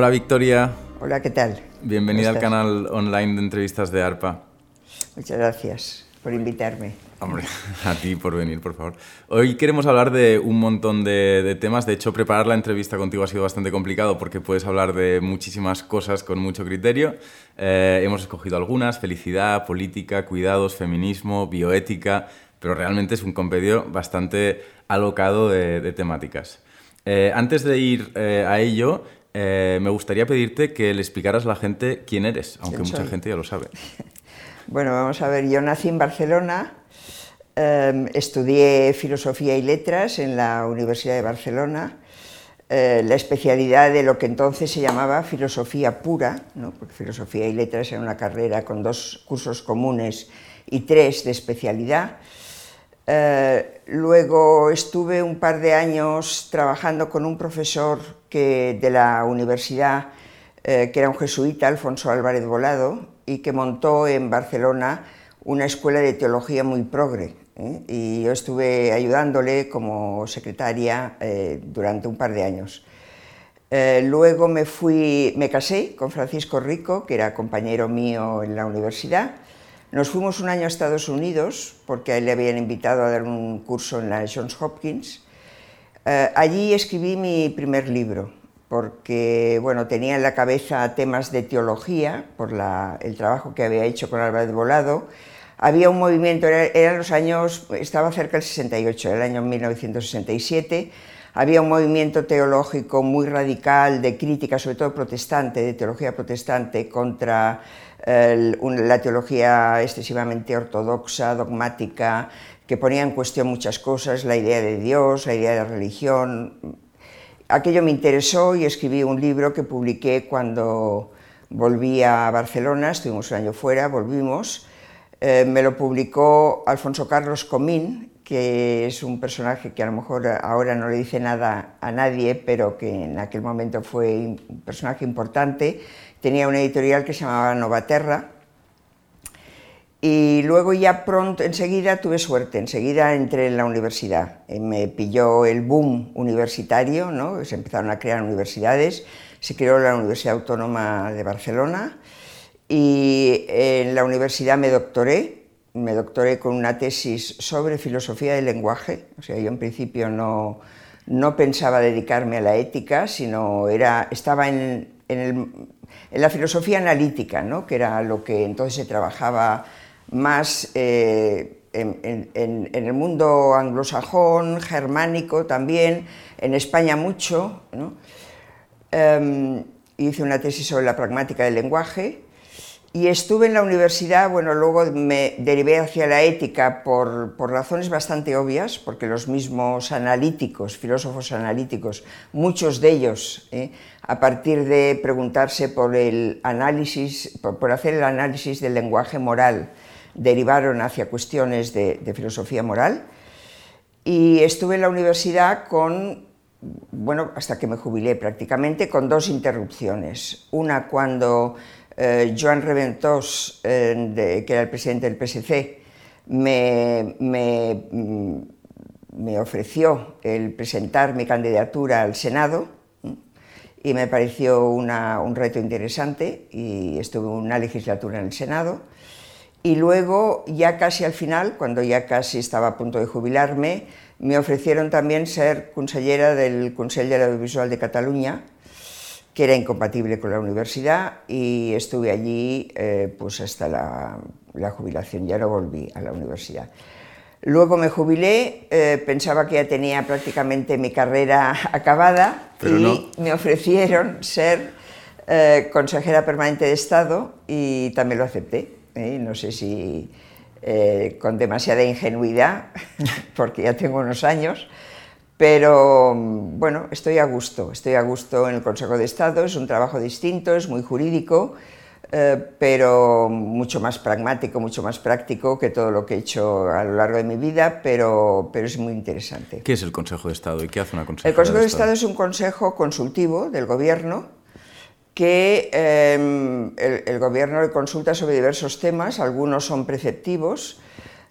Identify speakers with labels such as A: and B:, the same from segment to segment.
A: Hola Victoria.
B: Hola, ¿qué tal?
A: Bienvenida
B: ¿Cómo
A: al canal online de entrevistas de ARPA.
B: Muchas gracias por invitarme.
A: Hombre, a ti por venir, por favor. Hoy queremos hablar de un montón de, de, temas. De hecho, preparar la entrevista contigo ha sido bastante complicado porque puedes hablar de muchísimas cosas con mucho criterio. Eh, hemos escogido algunas, felicidad, política, cuidados, feminismo, bioética, pero realmente es un compendio bastante alocado de, de temáticas. Eh, antes de ir eh, a ello, eh, me gustaría pedirte que le explicaras a la gente quién eres, aunque
B: ¿Quién
A: mucha gente ya lo sabe.
B: Bueno, vamos a ver, yo nací en Barcelona, eh, estudié Filosofía y Letras en la Universidad de Barcelona, eh, la especialidad de lo que entonces se llamaba Filosofía Pura, ¿no? porque Filosofía y Letras era una carrera con dos cursos comunes y tres de especialidad. Eh, luego estuve un par de años trabajando con un profesor de la universidad, eh, que era un jesuita, Alfonso Álvarez Volado, y que montó en Barcelona una escuela de teología muy progre. ¿eh? Y yo estuve ayudándole como secretaria eh, durante un par de años. Luego me fui, me casé con Francisco Rico, que era compañero mío en la universidad. Nos fuimos un año a Estados Unidos porque a él le habían invitado a dar un curso en la Johns Hopkins. Eh, allí escribí mi primer libro porque bueno, tenía en la cabeza temas de teología por el trabajo que había hecho con Álvarez Volado. Había un movimiento, era, eran los años, estaba cerca del 68, era el año 1967, había un movimiento teológico muy radical de crítica, sobre todo protestante, de teología protestante, contra un, la teología excesivamente ortodoxa, dogmática, que ponía en cuestión muchas cosas, la idea de Dios, la idea de religión. Aquello me interesó y escribí un libro que publiqué cuando volví a Barcelona, estuvimos un año fuera, volvimos. Eh, me lo publicó Alfonso Carlos Comín, que es un personaje que a lo mejor ahora no le dice nada a nadie, pero que en aquel momento fue un personaje importante. Tenía una editorial que se llamaba Novaterra. Y luego ya pronto, enseguida tuve suerte, enseguida entré en la universidad. Me pilló el boom universitario, ¿no? se empezaron a crear universidades, se creó la Universidad Autónoma de Barcelona y en la universidad me doctoré, me doctoré con una tesis sobre filosofía del lenguaje, o sea, yo en principio no, no pensaba dedicarme a la ética, sino era, estaba en, en, el, en la filosofía analítica, ¿no? que era lo que entonces se trabajaba más eh, en, en, en, el mundo anglosajón, germánico también, en España mucho. ¿no? Um, hice una tesis sobre la pragmática del lenguaje y estuve en la universidad, bueno, luego me derivé hacia la ética por, por, razones bastante obvias, porque los mismos analíticos, filósofos analíticos, muchos de ellos, ¿eh? a partir de preguntarse por el análisis, por, por, hacer el análisis del lenguaje moral, derivaron hacia cuestiones de, filosofía moral. Y estuve en la universidad con bueno, hasta que me jubilé prácticamente, con dos interrupciones. Una cuando eh, Joan Reventós, eh, que era el presidente del PSC, me, me, me, ofreció el presentar mi candidatura al Senado y me pareció una, un reto interesante y estuve una legislatura en el Senado. Y luego, ya casi al final, cuando ya casi estaba a punto de jubilarme, me ofrecieron también ser consellera del Consell de l'Audiovisual de Cataluña, que era incompatible con la universidad, y estuve allí eh, pues hasta la, la, jubilación, ya no volví a la universidad. Luego me jubilé, eh, pensaba que ya tenía prácticamente mi carrera acabada
A: Pero
B: y
A: no.
B: me ofrecieron ser eh, consejera permanente de Estado y también lo acepté. ¿Eh? No sé si eh, con demasiada ingenuidad, porque ya tengo unos años, pero bueno, estoy a gusto, estoy a gusto en el Consejo de Estado, es un trabajo distinto, es muy jurídico, eh, pero mucho más pragmático, mucho más práctico que todo lo que he hecho a lo largo de mi vida, pero, pero es muy interesante.
A: ¿Qué es el Consejo de Estado y qué hace una consejera
B: El Consejo de
A: Estado?
B: Estado es un consejo consultivo del Gobierno que eh, el, Gobierno le consulta sobre diversos temas, algunos son preceptivos.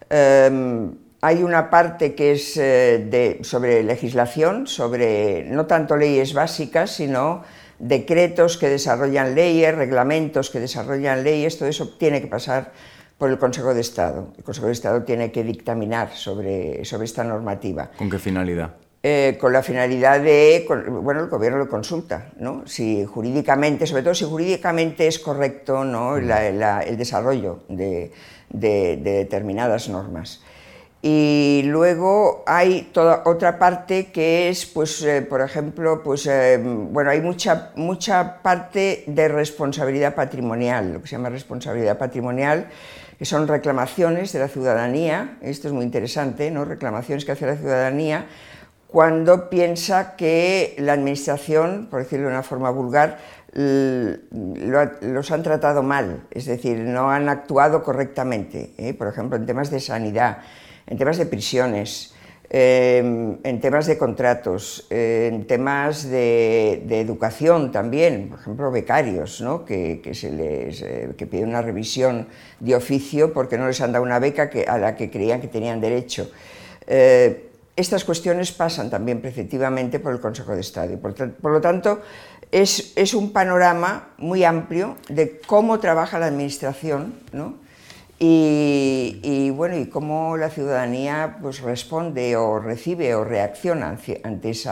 B: Eh, hay una parte que es eh, sobre legislación, sobre no tanto leyes básicas, sino decretos que desarrollan leyes, reglamentos que desarrollan leyes, todo eso tiene que pasar por el Consejo de Estado. El Consejo de Estado tiene que dictaminar sobre, sobre esta normativa.
A: ¿Con qué finalidad?
B: Eh, con la finalidad de, bueno, el gobierno lo consulta, ¿no? Si jurídicamente, sobre todo si jurídicamente es correcto, ¿no? el desarrollo de, determinadas normas. Y luego hay toda otra parte que es, pues, eh, por ejemplo, pues, eh, bueno, hay mucha, mucha parte de responsabilidad patrimonial, lo que se llama responsabilidad patrimonial, que son reclamaciones de la ciudadanía, esto es muy interesante, ¿no? reclamaciones que hace la ciudadanía cuando piensa que la Administración, por decirlo de una forma vulgar, los han tratado mal, es decir, no han actuado correctamente, ¿eh? por ejemplo, en temas de sanidad, en temas de prisiones, em, en temas de contratos, en temas de, educación también, por ejemplo, becarios, ¿no? que, se les, eh, que piden una revisión de oficio porque no les han dado una beca a la que creían que tenían derecho. Estas cuestiones pasan también preceptivamente por el Consejo de Estado. Por, por lo tanto, es, un panorama muy amplio de cómo trabaja la Administración ¿no? y, y, bueno, y cómo la ciudadanía pues, responde o recibe o reacciona ante ese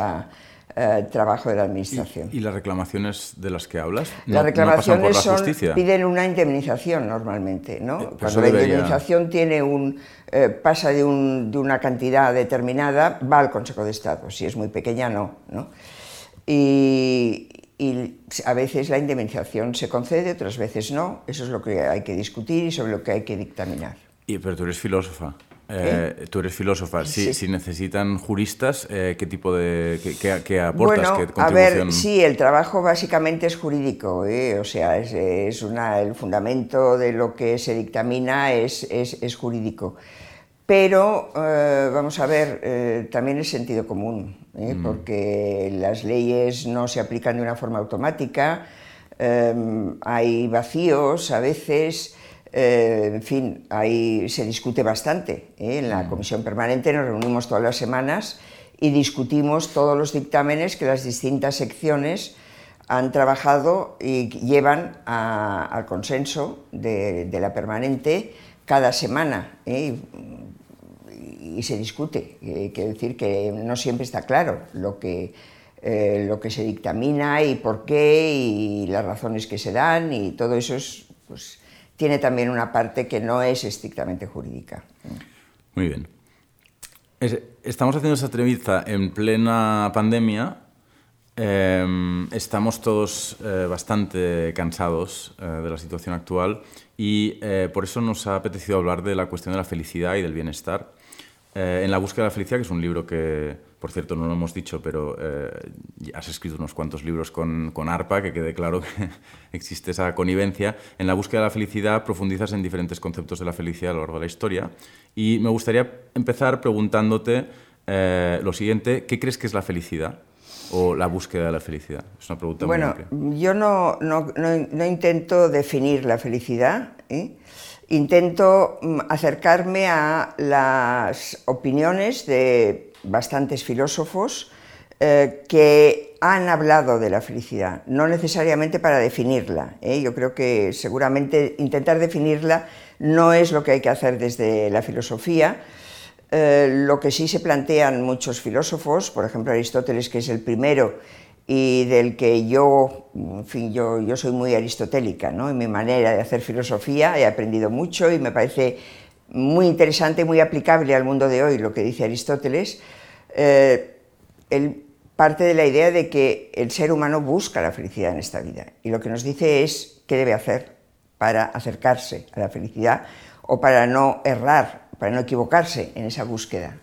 B: eh, trabajo de la Administración.
A: ¿Y, las reclamaciones de las que hablas?
B: las reclamaciones son, piden una indemnización normalmente. ¿no? Eh, Cuando la indemnización tiene un eh, pasa de, una cantidad determinada, va al Consejo de Estado. Si es muy pequeña, no. Y, a veces la indemnización se concede, otras veces no. Eso es lo que hay que discutir y sobre lo que hay que dictaminar.
A: Y, pero tú eres filósofa. Eh, tú eres filósofa. Si, si necesitan juristas, eh, ¿qué tipo de qué, aportas?
B: Bueno, a ver, sí, el trabajo básicamente es jurídico. O sea, es, una, el fundamento de lo que se dictamina es, es jurídico. Pero, eh, vamos a ver, eh, también es sentido común, ¿eh? mm. porque las leyes no se aplican de una forma automática, em, hay vacíos a veces, en fin, ahí se discute bastante. En la mm. comisión permanente nos reunimos todas las semanas y discutimos todos los dictámenes que las distintas secciones han trabajado y llevan al consenso de, de, la permanente cada semana y se discute. Eh, quiero decir que no siempre está claro lo que, eh, lo que se dictamina y por qué y las razones que se dan y todo eso pues, tiene también una parte que no es estrictamente jurídica.
A: Muy bien. estamos haciendo esta entrevista en plena pandemia. Em, estamos todos eh, bastante cansados de la situación actual y por eso nos ha apetecido hablar de la cuestión de la felicidad y del bienestar. Eh, en La búsqueda de la felicidad, que es un libro que, por cierto, no lo hemos dicho, pero eh, has escrito unos cuantos libros con, con, ARPA, que quede claro que existe esa connivencia. En La búsqueda de la felicidad profundizas en diferentes conceptos de la felicidad a lo largo de la historia. Y me gustaría empezar preguntándote eh, lo siguiente, ¿qué crees que es la felicidad? o la búsqueda de la felicidad? Es una pregunta
B: bueno,
A: muy
B: Bueno, yo no, no, no, intento definir la felicidad, ¿eh? intento mm, acercarme a las opiniones de bastantes filósofos eh, que han hablado de la felicidad, no necesariamente para definirla. ¿eh? Yo creo que seguramente intentar definirla no es lo que hay que hacer desde la filosofía. Eh, lo que sí se plantean muchos filósofos, por ejemplo Aristóteles, que es el primero y del que yo, en fin, yo, yo soy muy aristotélica, ¿no? En mi manera de hacer filosofía he aprendido mucho y me parece muy interesante, muy aplicable al mundo de hoy lo que dice Aristóteles. Eh, él parte de la idea de que el ser humano busca la felicidad en esta vida y lo que nos dice es qué debe hacer para acercarse a la felicidad o para no errar, para no equivocarse en esa búsqueda.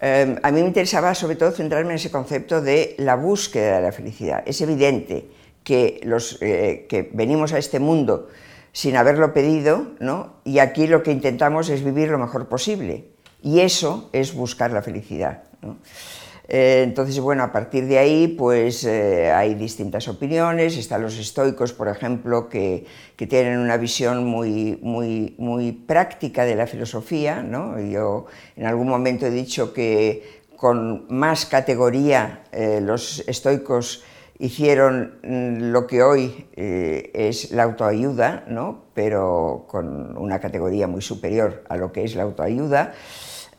B: Em, a mí me interesaba sobre todo centrarme en ese concepto de la búsqueda de la felicidad. Es evidente que, los, eh, que venimos a este mundo sin haberlo pedido, ¿no? y aquí lo que intentamos es vivir lo mejor posible. Y eso es buscar la felicidad. Eh, entonces, bueno, a partir de ahí, pues eh, hay distintas opiniones. Están los estoicos, por ejemplo, que, tienen una visión muy, muy, muy práctica de la filosofía. Yo en algún momento he dicho que con más categoría eh, los estoicos hicieron mm, lo que hoy es la autoayuda, ¿no? pero con una categoría muy superior a lo que es la autoayuda.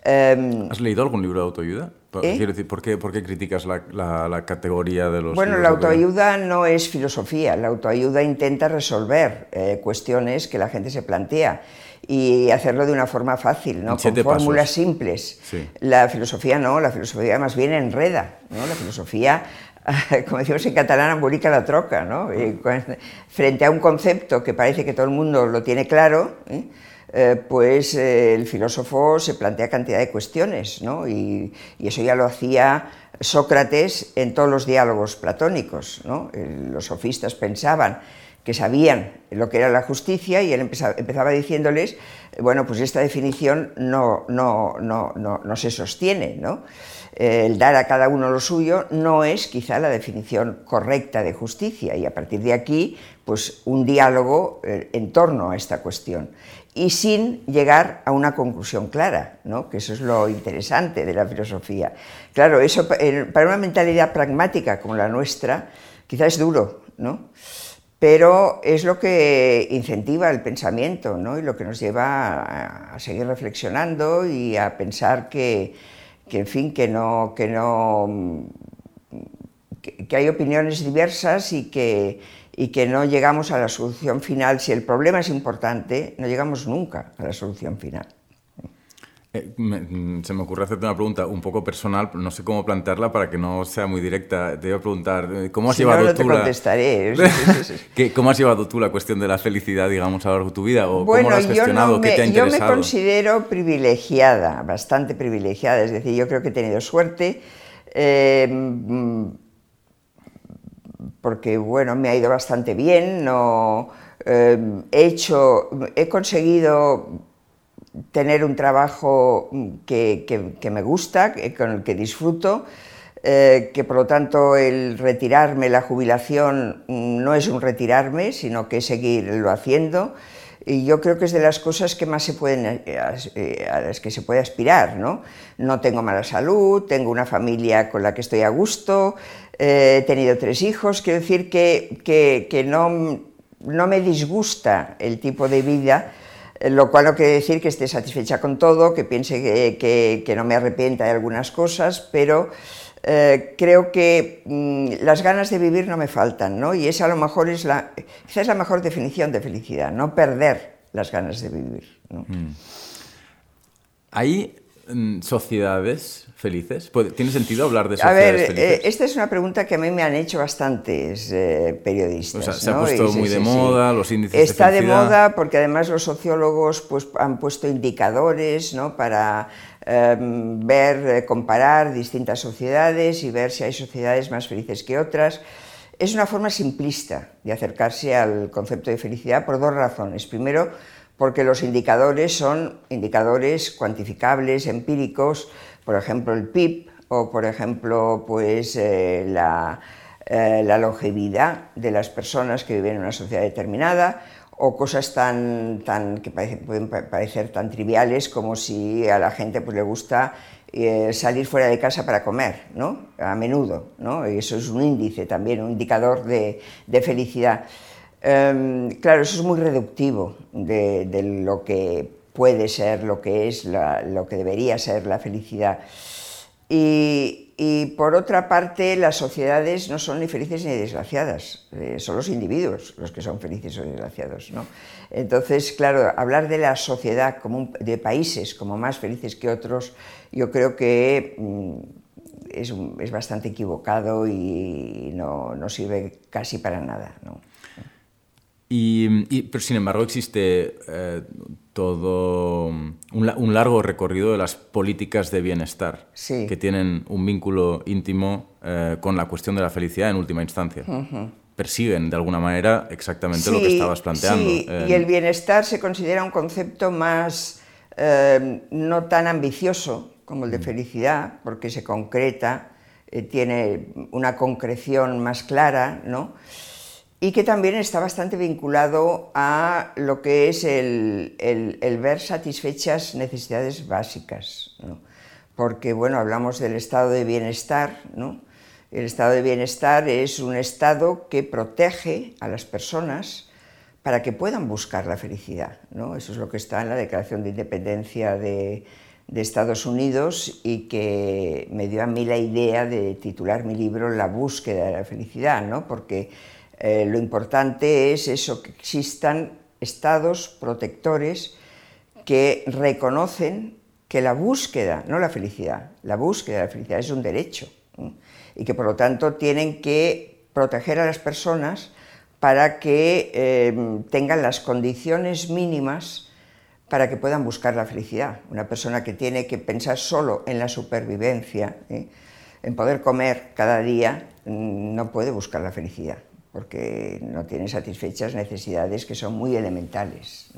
A: Em, ¿Has leído algún libro de autoayuda? ¿Eh? Quiero decir, ¿por qué, por qué criticas la, la, categoría de los...
B: Bueno, la autoayuda no es filosofía, la autoayuda intenta resolver eh, cuestiones que la gente se plantea y hacerlo de una forma fácil, ¿no? con fórmulas simples. La filosofía no, la filosofía más bien enreda, ¿no? la filosofía como decimos en catalán, amburica la troca, ¿no? frente a un concepto que parece que todo el mundo lo tiene claro, ¿eh? Eh, pues eh, el filósofo se plantea cantidad de cuestiones, ¿no? y, eso ya lo hacía Sócrates en todos los diálogos platónicos. ¿no? Los sofistas pensaban que sabían lo que era la justicia y él empezaba, diciéndoles, bueno, pues esta definición no, no, no, no se sostiene, ¿no? el dar a cada uno lo suyo no es quizá la definición correcta de justicia y a partir de aquí pues un diálogo eh, en torno a esta cuestión y sin llegar a una conclusión clara, ¿no? que eso es lo interesante de la filosofía. Claro, eso para una mentalidad pragmática como la nuestra quizá es duro, ¿no? pero es lo que incentiva el pensamiento ¿no? y lo que nos lleva a seguir reflexionando y a pensar que que en fin, que no, que no, que, hay opiniones diversas y que, y que no llegamos a la solución final. Si el problema es importante, no llegamos nunca a la solución final.
A: Eh, mm, se me ocurre hacerte una pregunta un poco personal, no sé cómo plantearla para que no sea muy directa. Te voy a preguntar, eh, ¿cómo has llevado
B: no,
A: tú
B: te contestaré.
A: ¿Cómo has llevado tú la cuestión de la felicidad, digamos, a lo largo de tu vida? ¿O cómo lo has gestionado? ¿Qué te ha interesado?
B: Yo me considero privilegiada, bastante privilegiada. Es decir, yo creo que he tenido suerte. Eh, porque, bueno, me ha ido bastante bien. No, he hecho, he conseguido tener un trabajo que, me gusta, con el que disfruto, eh, que por lo tanto el retirarme, la jubilación, no es un retirarme, sino que seguirlo haciendo. Y yo creo que es de las cosas que más se pueden, eh, a las que se puede aspirar. ¿no? no tengo mala salud, tengo una familia con la que estoy a gusto, eh, he tenido tres hijos, quiero decir que, que, no, no me disgusta el tipo de vida lo cual no quiere decir que esté satisfecha con todo, que piense que, no me arrepienta de algunas cosas, pero eh, creo que mm, las ganas de vivir no me faltan, ¿no? Y esa a lo mejor es la, esa es la mejor definición de felicidad, no perder las ganas de vivir. Mm.
A: Hay mm, sociedades felices? ¿Tiene sentido hablar de sociedades
B: a ver,
A: felices?
B: Eh, esta es una pregunta que a mí me han hecho bastantes eh, periodistas.
A: O sea, se ha puesto muy de moda, los índices
B: Está
A: de
B: moda porque además los sociólogos pues, han puesto indicadores ¿no? para em, ver, eh, comparar distintas sociedades y ver si hay sociedades más felices que otras. Es una forma simplista de acercarse al concepto de felicidad por dos razones. Primero, porque los indicadores son indicadores cuantificables, empíricos, por ejemplo el PIB o por ejemplo pues, eh, la, eh, la, longevidad de las personas que viven en una sociedad determinada o cosas tan, tan que pueden parecer tan triviales como si a la gente pues, le gusta eh, salir fuera de casa para comer, ¿no? a menudo, ¿no? eso es un índice también, un indicador de, de felicidad. Em, claro, eso es muy reductivo de lo que puede ser lo que es, lo que debería ser la felicidad. Y, por otra parte, las sociedades no son ni felices ni desgraciadas, eh, son los individuos los que son felices o desgraciados. ¿no? Entonces, claro, hablar de la sociedad, como de países como más felices que otros, yo creo que mm, es, es, bastante equivocado y no, no, sirve casi para nada. ¿no?
A: Y, pero sin embargo existe eh, todo un, largo recorrido de las políticas de bienestar que tienen un vínculo íntimo eh, con la cuestión de la felicidad en última instancia. Persiguen de alguna manera exactamente lo que estabas planteando.
B: Sí, y el bienestar se considera un concepto más eh, no tan ambicioso como el de mm. felicidad, porque se concreta, tiene una concreción más clara, ¿no? Y que también está bastante vinculado a lo que es el, ver satisfechas necesidades básicas, porque bueno, hablamos del estado de bienestar, El estado de bienestar es un estado que protege a las personas para que puedan buscar la felicidad. ¿no? Eso es lo que está en la Declaración de Independencia de, Estados Unidos y que me dio a mí la idea de titular mi libro La búsqueda de la felicidad, ¿no? porque eh, lo importante es eso, que existan estados protectores que reconocen que la búsqueda, no la felicidad, la búsqueda de la felicidad es un derecho y que por lo tanto tienen que proteger a las personas para que eh, tengan las condiciones mínimas para que puedan buscar la felicidad. Una persona que tiene que pensar solo en la supervivencia, ¿eh? en poder comer cada día, mm, no puede buscar la felicidad, porque no tiene satisfechas necesidades que son muy elementales.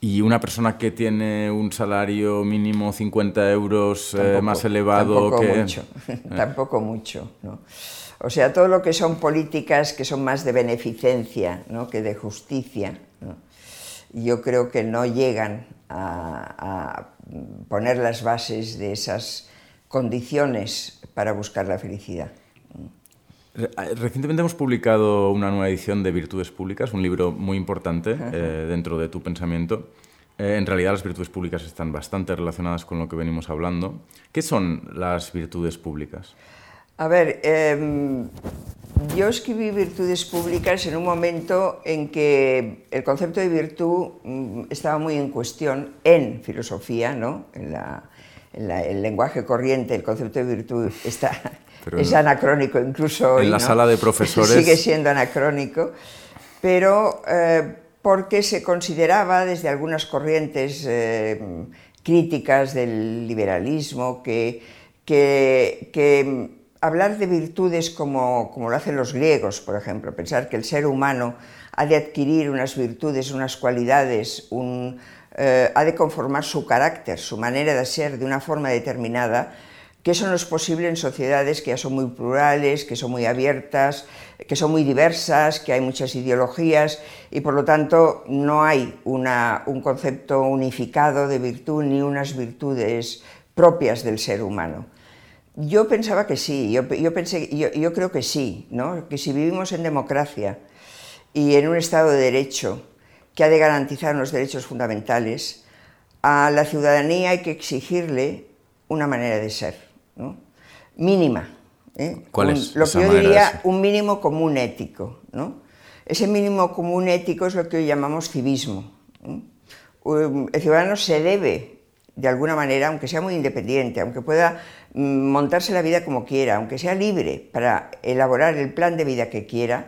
A: Y una persona que tiene un salario mínimo 50 euros eh, más elevado
B: tampoco
A: que...
B: Mucho, tampoco mucho, ¿no? O sea, todo lo que son políticas que son más de beneficencia ¿no? que de justicia, yo creo que no llegan a, poner las bases de esas condiciones para buscar la felicidad.
A: Recientemente hemos publicado una nueva edición de Virtudes Públicas, un libro muy importante eh, dentro de tu pensamiento. Eh, en realidad las virtudes públicas están bastante relacionadas con lo que venimos hablando. ¿Qué son las virtudes públicas?
B: A ver, em, yo escribí Virtudes Públicas en un momento en que el concepto de virtud mm, estaba muy en cuestión en filosofía, ¿no? En, el lenguaje corriente, el concepto de virtud está, es anacrónico incluso hoy.
A: En la sala de profesores.
B: Sigue siendo anacrónico, pero eh, porque se consideraba desde algunas corrientes eh, críticas del liberalismo que, que hablar de virtudes como, lo hacen los griegos, por ejemplo, pensar que el ser humano ha de adquirir unas virtudes, unas cualidades, eh, ha de conformar su carácter, su manera de ser de una forma determinada, que eso no es posible en sociedades que ya son muy plurales, que son muy abiertas, que son muy diversas, que hay muchas ideologías y por lo tanto no hay un concepto unificado de virtud ni unas virtudes propias del ser humano. Yo pensaba que sí, yo, pensé, yo, creo que sí, ¿no? que si vivimos en democracia y en un Estado de Derecho que ha de garantizar los derechos fundamentales, a la ciudadanía hay que exigirle una manera de ser, ¿no? mínima.
A: ¿eh? ¿Cuál es?
B: lo que yo diría un mínimo común ético. ¿no? Ese mínimo común ético es lo que hoy llamamos civismo. El ciudadano se debe de alguna manera, aunque sea muy independiente, aunque pueda mm, montarse la vida como quiera, aunque sea libre para elaborar el plan de vida que quiera,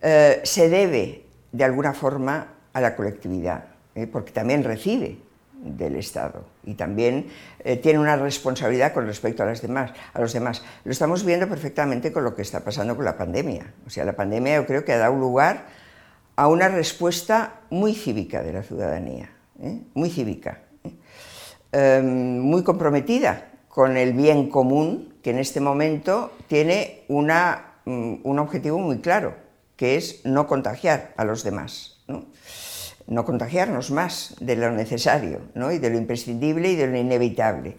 B: eh, se debe de alguna forma a la colectividad, ¿eh? porque también recibe del Estado y también eh, tiene una responsabilidad con respecto a, las demás, a los demás. Lo estamos viendo perfectamente con lo que está pasando con la pandemia. O sea, la pandemia yo creo que ha dado lugar a una respuesta muy cívica de la ciudadanía, muy cívica. Em, muy comprometida con el bien común, que en este momento tiene una, mm, un objetivo muy claro, que es no contagiar a los demás. ¿No? contagiarnos más de lo necesario y de lo imprescindible y de lo inevitable.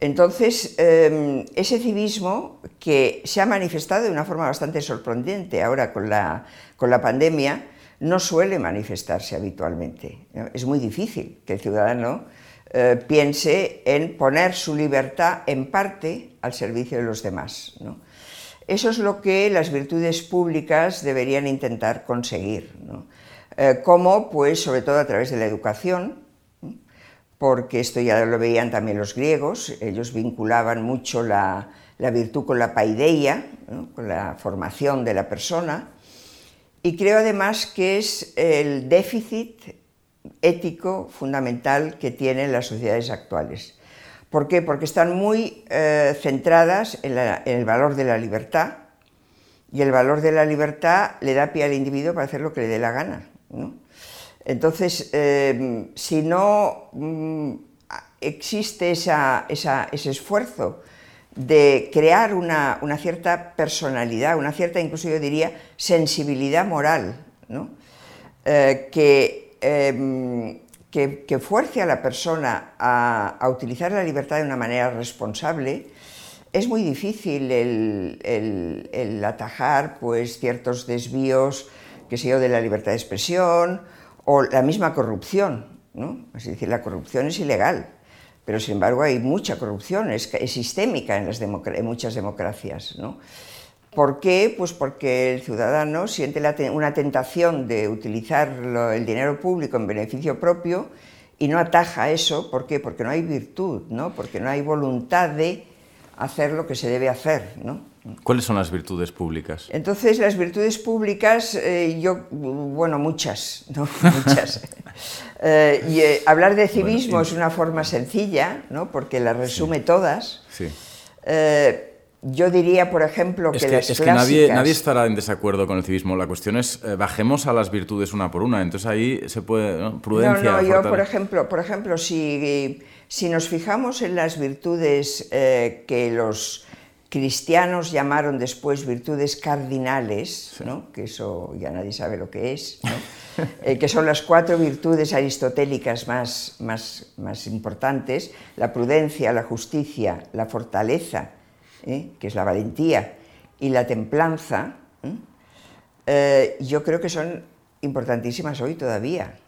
B: Entonces, em, ese civismo que se ha manifestado de una forma bastante sorprendente ahora con la, con la pandemia, no suele manifestarse habitualmente. Es muy difícil que el ciudadano eh, piense en poner su libertad en parte al servicio de los demás. Eso es lo que las virtudes públicas deberían intentar conseguir. Eh, como, pues, sobre todo a través de la educación, porque esto ya lo veían también los griegos, ellos vinculaban mucho la, virtud con la paideia, con la formación de la persona, y creo además que es el déficit ético fundamental que tienen las sociedades actuales. ¿Por qué? Porque están muy eh, centradas en, el valor de la libertad y el valor de la libertad le da pie al individuo para hacer lo que le dé la gana. Entonces, eh, si no mm, existe ese esfuerzo de crear una, cierta personalidad, una cierta, incluso yo diría, sensibilidad moral, eh, que Em, que, fuerce a la persona a, utilizar la libertad de una manera responsable, es muy difícil el, el, atajar pues, ciertos desvíos, que sé yo, de la libertad de expresión o la misma corrupción. ¿no? Es decir, la corrupción es ilegal, pero sin embargo hay mucha corrupción, es, sistémica en, las muchas democracias. ¿no? ¿Por qué? Pues porque el ciudadano siente una tentación de utilizar el dinero público en beneficio propio y no ataja eso. ¿Por qué? Porque no hay virtud, ¿no? porque no hay voluntad de hacer lo que se debe hacer. ¿no?
A: ¿Cuáles son las virtudes públicas?
B: Entonces, las virtudes públicas, eh, yo, bueno, muchas, ¿no? muchas. Eh, y eh, hablar de civismo es una forma sencilla, ¿no? porque las resume todas.
A: Sí.
B: Yo diría, por ejemplo,
A: que,
B: las
A: es que nadie, nadie, estará en desacuerdo con el civismo. La cuestión es, bajemos a las virtudes una por una. Entonces ahí se puede, ¿no? Prudencia.
B: No, no, yo, por ejemplo, por ejemplo si si nos fijamos en las virtudes eh, que los cristianos llamaron después virtudes cardinales, que eso ya nadie sabe lo que es, eh, que son las cuatro virtudes aristotélicas más, más, importantes, la prudencia, la justicia, la fortaleza, ¿eh? que es la valentía, y la templanza, yo creo que son importantísimas hoy todavía.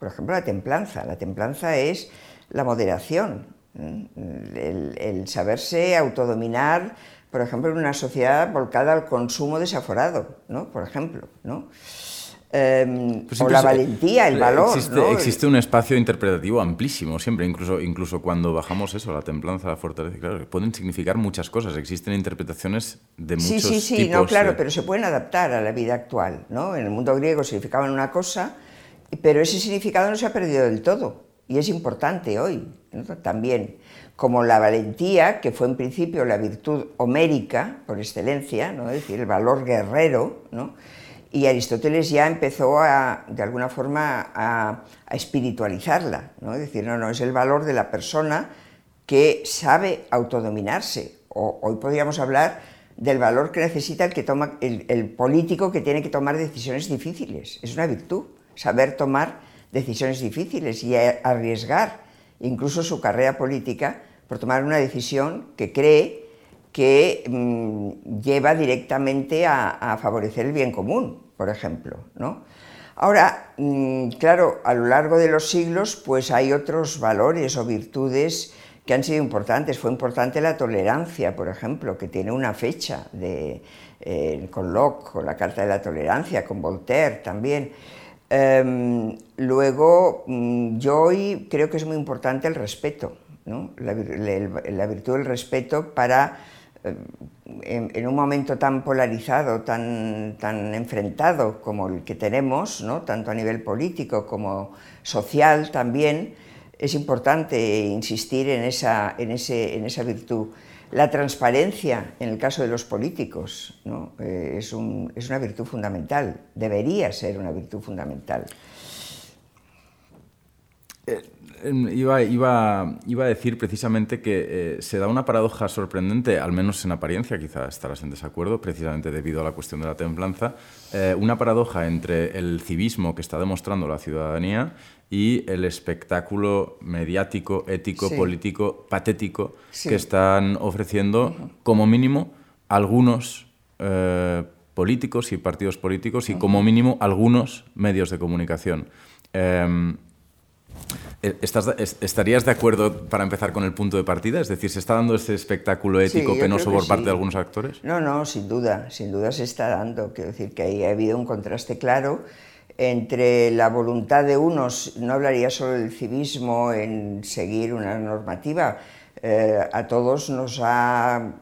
B: Por ejemplo, la templanza. La templanza es la moderación, el, saberse autodominar, por ejemplo, en una sociedad volcada al consumo desaforado, ¿no? por ejemplo. ¿no? Em, pues o la valentía, el valor.
A: Existe, un espacio interpretativo amplísimo siempre, incluso, incluso cuando bajamos eso, la templanza, la fortaleza, claro, pueden significar muchas cosas, existen interpretaciones de muchos
B: tipos. Sí, sí, sí, no, claro, pero se pueden adaptar a la vida actual. ¿no? En el mundo griego significaban una cosa, pero ese significado no se ha perdido del todo y es importante hoy también, como la valentía, que fue en principio la virtud homérica por excelencia, ¿no? es decir, el valor guerrero, ¿no? y Aristóteles ya empezó a, de alguna forma a, espiritualizarla, ¿no? es decir, no, no, es el valor de la persona que sabe autodominarse, o hoy podríamos hablar del valor que necesita el, que toma, el político que tiene que tomar decisiones difíciles, es una virtud, saber tomar decisiones difíciles y arriesgar incluso su carrera política por tomar una decisión que cree que mm, lleva directamente a, favorecer el bien común, por ejemplo. ¿no? Ahora, mm, claro, a lo largo de los siglos, pues hay otros valores o virtudes que han sido importantes. Fue importante la tolerancia, por ejemplo, que tiene una fecha de, eh, con Locke, con la Carta de la Tolerancia, con Voltaire también. Em, luego, mm, yo hoy creo que es muy importante el respeto, la, virtud del respeto para, em, en, un momento tan polarizado, tan, tan enfrentado como el que tenemos, tanto a nivel político como social también, es importante insistir en esa, en ese, en esa virtud. La transparencia, en el caso de los políticos, eh, es, una virtud fundamental, debería ser una virtud fundamental.
A: Eh, em, iba, a decir precisamente que eh, se da una paradoja sorprendente, al menos en apariencia, quizá estarás en desacuerdo, precisamente debido a la cuestión de la templanza, una paradoja entre el civismo que está demostrando la ciudadanía y el espectáculo mediático, ético, político, patético que están ofreciendo, como mínimo, algunos eh, políticos y partidos políticos y, como mínimo, algunos medios de comunicación. Em, eh, ¿Estarías de acuerdo para empezar con el punto de partida? Es decir, ¿se está dando ese espectáculo ético penoso por parte de algunos actores?
B: No, no, sin duda, sin duda se está dando. Quiero decir que ahí ha habido un contraste claro entre la voluntad de unos, no hablaría solo del civismo en seguir una normativa, eh, a todos nos ha,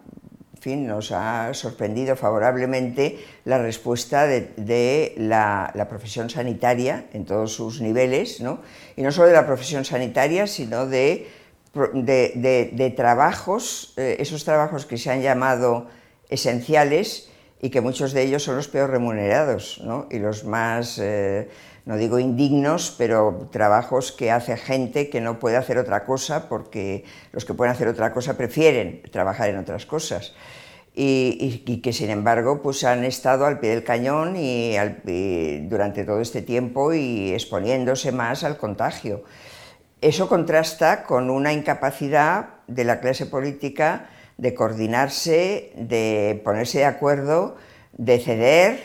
B: fin, nos ha sorprendido favorablemente la respuesta de, la, profesión sanitaria en todos sus niveles, ¿no? y no solo de la profesión sanitaria, sino de, de, trabajos, eh, esos trabajos que se han llamado esenciales, y que muchos de ellos son los peor remunerados ¿no? y los más, eh, no digo indignos, pero trabajos que hace gente que no puede hacer otra cosa porque los que pueden hacer otra cosa prefieren trabajar en otras cosas. Y, que sin embargo pues han estado al pie del cañón y, durante todo este tiempo y exponiéndose más al contagio. Eso contrasta con una incapacidad de la clase política de coordinarse, de ponerse de acuerdo, de ceder,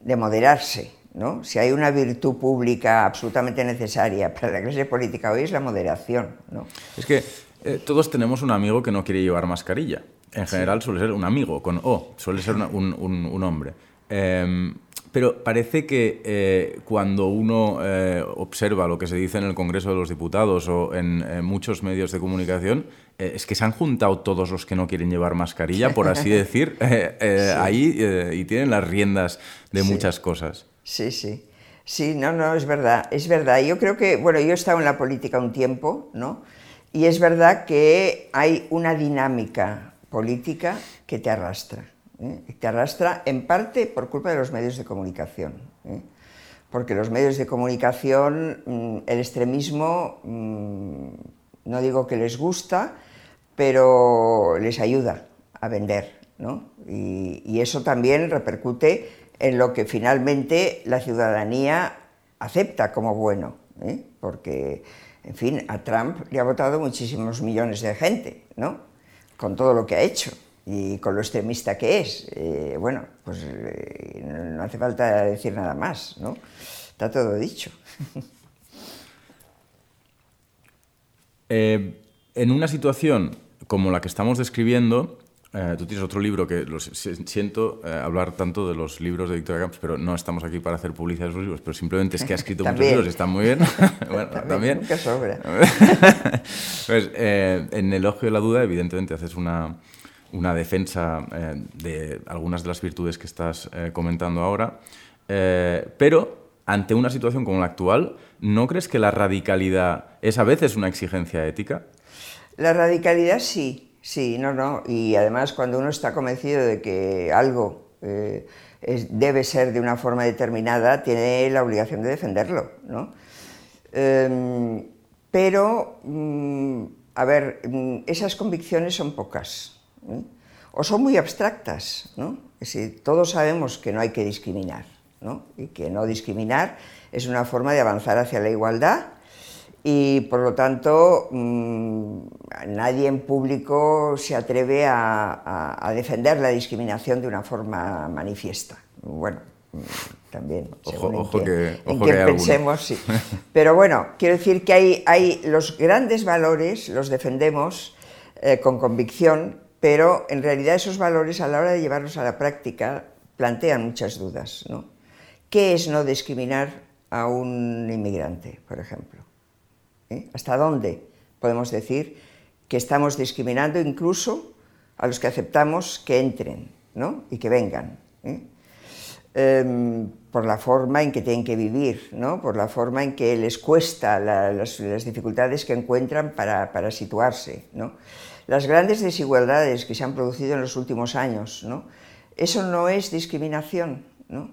B: de moderarse. ¿no? Si hay una virtud pública absolutamente necesaria para la clase política hoy es la moderación. ¿no?
A: Es que eh, todos tenemos un amigo que no quiere llevar mascarilla. En general suele ser un amigo, con O, suele ser un, un, hombre. Em, pero parece que eh, cuando uno eh, observa lo que se dice en el Congreso de los Diputados o en, muchos medios de comunicación, eh, es que se han juntado todos los que no quieren llevar mascarilla, por así decir, ahí y tienen las riendas de muchas cosas.
B: Sí, sí. Sí, no, no, es verdad, es verdad. Yo creo que, bueno, yo he estado en la política un tiempo, ¿no? Y es verdad que hay una dinámica política que te arrastra. ¿Eh? te arrastra en parte por culpa de los medios de comunicación. ¿eh? Porque los medios de comunicación, mm, el extremismo, mm, no digo que les gusta, pero les ayuda a vender. ¿no? Y, eso también repercute en lo que finalmente la ciudadanía acepta como bueno. ¿eh? Porque, en fin, a Trump le ha votado muchísimos millones de gente, ¿no? con todo lo que ha hecho y con lo extremista que es. Eh, bueno, pues eh, no hace falta decir nada más, ¿no? Está todo dicho.
A: Eh, en una situación como la que estamos describiendo, tú tienes otro libro que siento hablar tanto de los libros de Victoria Camps, pero no estamos aquí para hacer publicidad de los libros, pero simplemente es que ha escrito muchos libros y están muy bien.
B: bueno, también. Nunca sobra.
A: pues en El Ojo de la Duda, evidentemente, haces una, una defensa eh, de algunas de las virtudes que estás eh, comentando ahora, eh, pero ante una situación como la actual, ¿no crees que la radicalidad es a veces una exigencia ética?
B: La radicalidad sí, sí, no, no. Y además cuando uno está convencido de que algo debe ser de una forma determinada, tiene la obligación de defenderlo, ¿no? Em, pero, mm, a ver, mm, esas convicciones son pocas. ¿Eh? o son muy abstractas. ¿no? todos sabemos que no hay que discriminar ¿no? y que no discriminar es una forma de avanzar hacia la igualdad y por lo tanto mm, nadie en público se atreve a, defender la discriminación de una forma manifiesta. Bueno, mm, también,
A: ojo, en que,
B: pensemos, sí. Pero bueno, quiero decir que hay, hay los grandes valores, los defendemos eh, con convicción, pero en realidad esos valores a la hora de llevarlos a la práctica plantean muchas dudas. ¿no? ¿Qué es no discriminar a un inmigrante, por ejemplo? ¿Eh? ¿Hasta dónde podemos decir que estamos discriminando incluso a los que aceptamos que entren ¿no? y que vengan? ¿eh? Em, por la forma en que tienen que vivir, ¿no? por la forma en que les cuesta las, dificultades que encuentran para, para situarse. ¿no? Las grandes desigualdades que se han producido en los últimos años. ¿no? Eso no es discriminación. ¿no?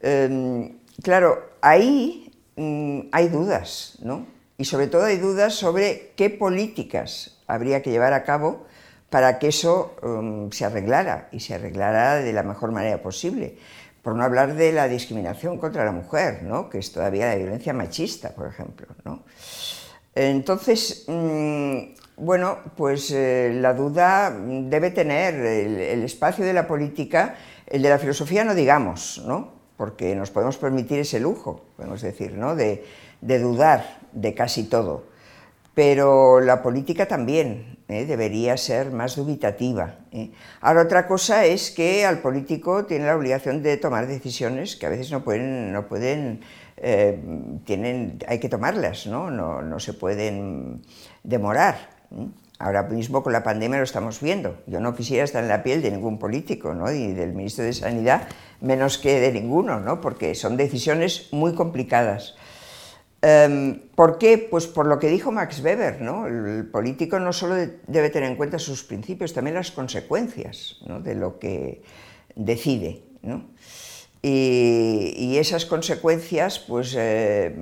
B: Em, claro, ahí mm, hay dudas, ¿no? y sobre todo hay dudas sobre qué políticas habría que llevar a cabo para que eso em, se arreglara y se arreglara de la mejor manera posible. Por no hablar de la discriminación contra la mujer, ¿no? que es todavía la violencia machista, por ejemplo. ¿no? Entonces, mm, bueno, pues eh, la duda debe tener el, espacio de la política, el de la filosofía no digamos, ¿no? porque nos podemos permitir ese lujo, podemos decir, ¿no? de, dudar de casi todo. Pero la política también ¿eh? debería ser más dubitativa. ¿eh? Ahora, otra cosa es que al político tiene la obligación de tomar decisiones que a veces no pueden, no pueden tienen, hay que tomarlas, ¿no? No, no se pueden demorar. Ahora mismo con la pandemia lo estamos viendo. Yo no quisiera estar en la piel de ningún político, ¿no? y del ministro de Sanidad menos que de ninguno, ¿no? porque son decisiones muy complicadas. Em, ¿Por qué? Pues por lo que dijo Max Weber, ¿no? el político no solo debe tener en cuenta sus principios, también las consecuencias de lo que decide. Y, esas consecuencias, pues eh,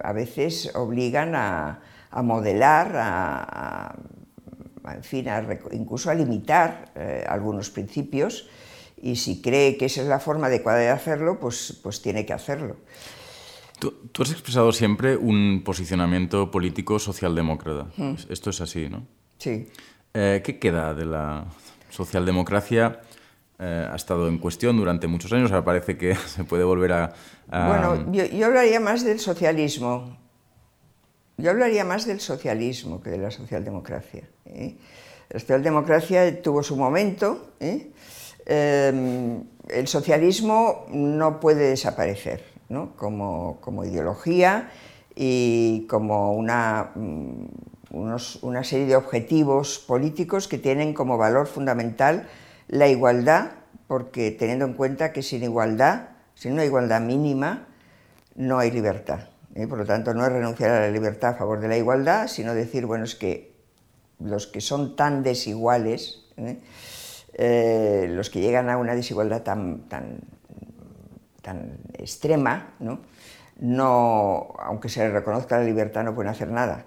B: a veces obligan a, a modelar, a, en fin, incluso a limitar eh, algunos principios y si cree que esa es la forma adecuada de hacerlo, pues, pues tiene que hacerlo.
A: Tú, has expresado siempre un posicionamiento político socialdemócrata. Esto es así, ¿no?
B: Sí.
A: Eh, ¿Qué queda de la socialdemocracia? Eh, ha estado en cuestión durante muchos años, ahora parece que se puede volver a...
B: Bueno, yo, hablaría más del socialismo. Yo hablaría más del socialismo que de la socialdemocracia. ¿eh? La socialdemocracia tuvo su momento. ¿eh? Em, el socialismo no puede desaparecer ¿no? como, como, ideología y como una, mm, una serie de objetivos políticos que tienen como valor fundamental la igualdad, porque teniendo en cuenta que sin igualdad, sin una igualdad mínima, no hay libertad. ¿Eh? Por lo tanto, no es renunciar a la libertad a favor de la igualdad, sino decir, bueno, es que los que son tan desiguales, ¿eh? Eh, los que llegan a una desigualdad tan, tan, tan extrema, ¿no? no, aunque se les reconozca la libertad, no pueden hacer nada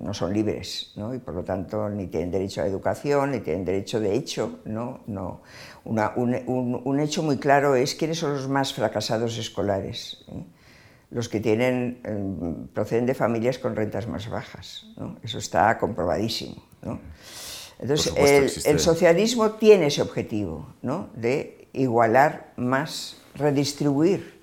B: no son libres, ¿no? y por lo tanto ni tienen derecho a la educación, ni tienen derecho de hecho. ¿no? No. un, hecho muy claro es quiénes son los más fracasados escolares. Los que tienen, em, proceden de familias con rentas más bajas. ¿no? Eso está comprobadísimo. ¿no? Entonces, el, el, socialismo tiene ese objetivo ¿no? de igualar más, redistribuir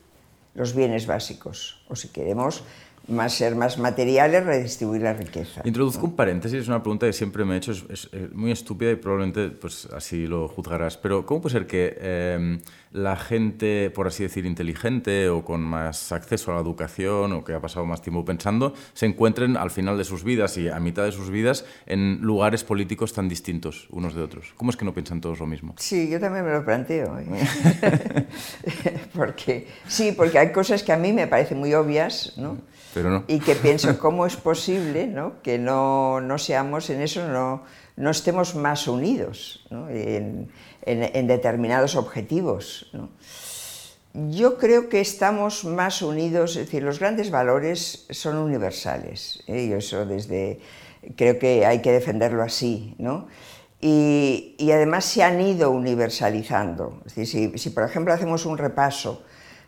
B: los bienes básicos, o si queremos, más ser más materiales, redistribuir la riqueza.
A: Introduzco un paréntesis, es una pregunta que siempre me he hecho, es, muy estúpida y probablemente pues, así lo juzgarás, pero ¿cómo puede ser que em, la gente, por así decir, inteligente o con más acceso a la educación o que ha pasado más tiempo pensando, se encuentren al final de sus vidas y a mitad de sus vidas en lugares políticos tan distintos unos de otros? ¿Cómo es que no piensan todos lo mismo?
B: Sí, yo también me lo planteo. ¿eh? porque, sí, porque hay cosas que a mí me parecen muy obvias, ¿no? Y que pienso, ¿cómo es posible ¿no? que no, no, seamos en eso, no, no estemos más unidos en, en, determinados objetivos? Yo creo que estamos más unidos, es decir, los grandes valores son universales, ¿eh? y eso desde, creo que hay que defenderlo así, ¿no? Y, y, además se han ido universalizando. Es decir, si, si por ejemplo hacemos un repaso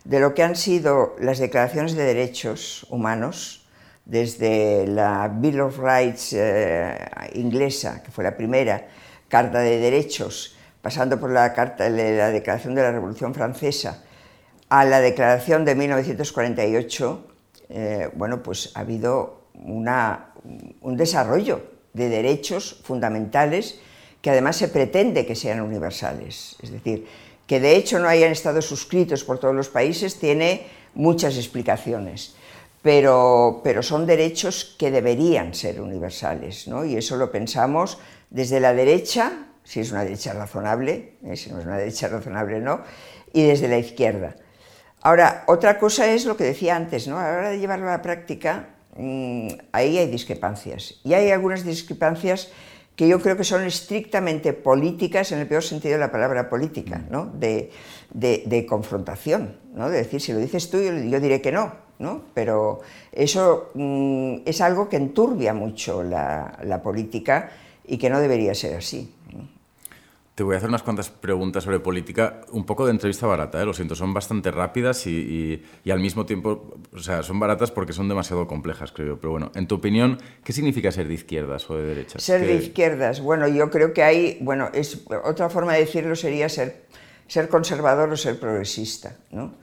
B: de lo que han sido las declaraciones de derechos humanos, desde la Bill of Rights eh, inglesa, que fue la primera Carta de Derechos, pasando por la, carta, la Declaración de la Revolución Francesa, a la Declaración de 1948, eh, bueno, pues ha habido una, un desarrollo de derechos fundamentales que además se pretende que sean universales. Es decir, que de hecho no hayan estado suscritos por todos los países tiene muchas explicaciones, pero, pero son derechos que deberían ser universales, ¿no? y eso lo pensamos desde la derecha, si es una derecha razonable, ¿eh? si no es una derecha razonable no, y desde la izquierda. Ahora, otra cosa es lo que decía antes, ¿no? a la hora de llevarlo a la práctica, mmm, ahí hay discrepancias, y hay algunas discrepancias que yo creo que son estrictamente políticas, en el peor sentido de la palabra política, ¿no? de, de, confrontación, ¿no? de decir, si lo dices tú, yo, diré que no, ¿no? pero eso mm, es algo que enturbia mucho la, la política y que no debería ser así.
A: Te voy a hacer unas cuantas preguntas sobre política, un poco de entrevista barata, ¿eh? lo siento, son bastante rápidas y, y, al mismo tiempo, o sea, son baratas porque son demasiado complejas, creo. Pero bueno, en tu opinión, ¿qué significa ser de izquierdas o de derechas?
B: Ser de izquierdas, bueno, yo creo que hay, bueno, es, otra forma de decirlo sería ser, ser conservador o ser progresista, ¿no?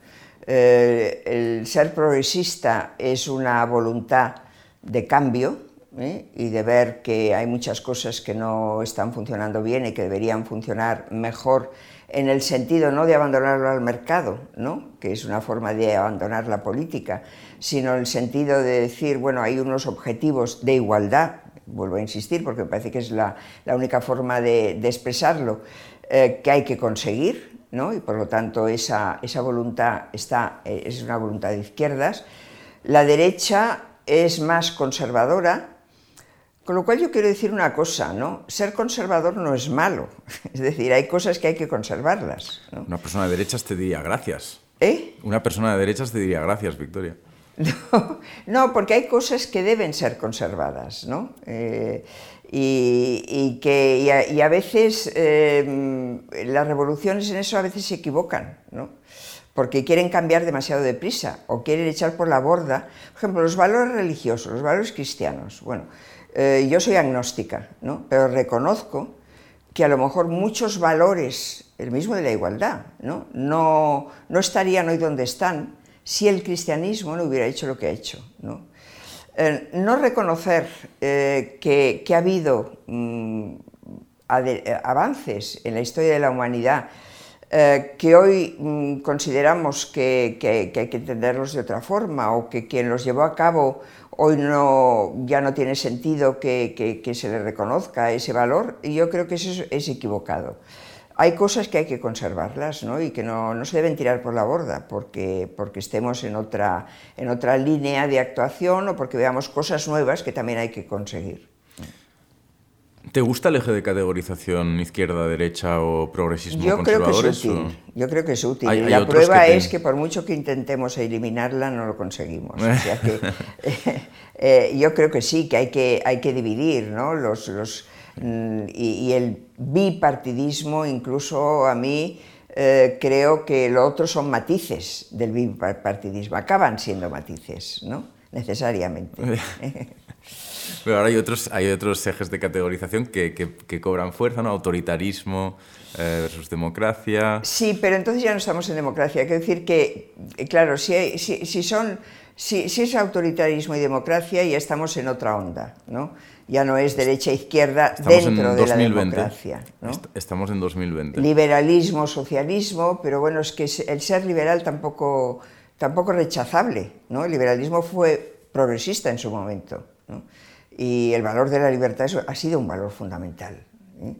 B: Eh, el ser progresista es una voluntad de cambio, ¿eh? y de ver que hay muchas cosas que no están funcionando bien y que deberían funcionar mejor en el sentido no de abandonarlo al mercado, ¿no? que es una forma de abandonar la política, sino en el sentido de decir, bueno, hay unos objetivos de igualdad, vuelvo a insistir porque me parece que es la, la única forma de, de expresarlo, eh, que hay que conseguir, ¿no? y por lo tanto esa, esa voluntad está, eh, es una voluntad de izquierdas. La derecha es más conservadora, con lo cual yo quiero decir una cosa, ¿no? Ser conservador no es malo. Es decir, hay cosas que hay que conservarlas.
A: Una persona de derechas te diría gracias.
B: ¿Eh?
A: Una persona de derechas te diría gracias, Victoria.
B: No, porque hay cosas que deben ser conservadas, ¿no? Eh, y, que, y a, veces eh, las revoluciones en eso a veces se equivocan, ¿no? porque quieren cambiar demasiado deprisa o quieren echar por la borda, por ejemplo, los valores religiosos, los valores cristianos. Bueno, eh, yo soy agnóstica, ¿no? pero reconozco que a lo mejor muchos valores, el mismo de la igualdad, no, no, no estarían hoy donde están si el cristianismo no hubiera hecho lo que ha hecho. No, eh, no reconocer eh, que, ha habido mm, avances en la historia de la humanidad que hoy mm, consideramos que, hay que entenderlos de otra forma o que quien los llevó a cabo hoy no, ya no tiene sentido que, se le reconozca ese valor, y yo creo que eso es, equivocado. Hay cosas que hay que conservarlas ¿no? y que no, no, se deben tirar por la borda porque, porque estemos en otra, en otra línea de actuación o porque veamos cosas nuevas que también hay que conseguir.
A: ¿Te gusta el eje de categorización izquierda-derecha o progresismo
B: Yo creo que es útil. Yo creo que es útil. la prueba es que por mucho que intentemos eliminarla, no lo conseguimos. O sea que, eh, yo creo que sí, que hay que, hay que dividir ¿no? los, los mm, y, el bipartidismo, incluso a mí, eh, creo que lo otro son matices del bipartidismo. Acaban siendo matices, ¿no? Necesariamente.
A: Pero ahora hay otros, hay otros ejes de categorización que, que, cobran fuerza, ¿no? Autoritarismo eh, versus democracia.
B: Sí, pero entonces ya no estamos en democracia. Quiero decir que, eh, claro, si, si, si son, si, si, es autoritarismo y democracia, ya estamos en otra onda, ¿no? Ya no es derecha-izquierda e dentro de la democracia. ¿no?
A: Estamos en 2020.
B: Liberalismo, socialismo, pero bueno, es que el ser liberal tampoco, tampoco rechazable, ¿no? El liberalismo fue progresista en su momento, ¿no? Y el valor de la libertad ha sido un valor fundamental, ¿eh?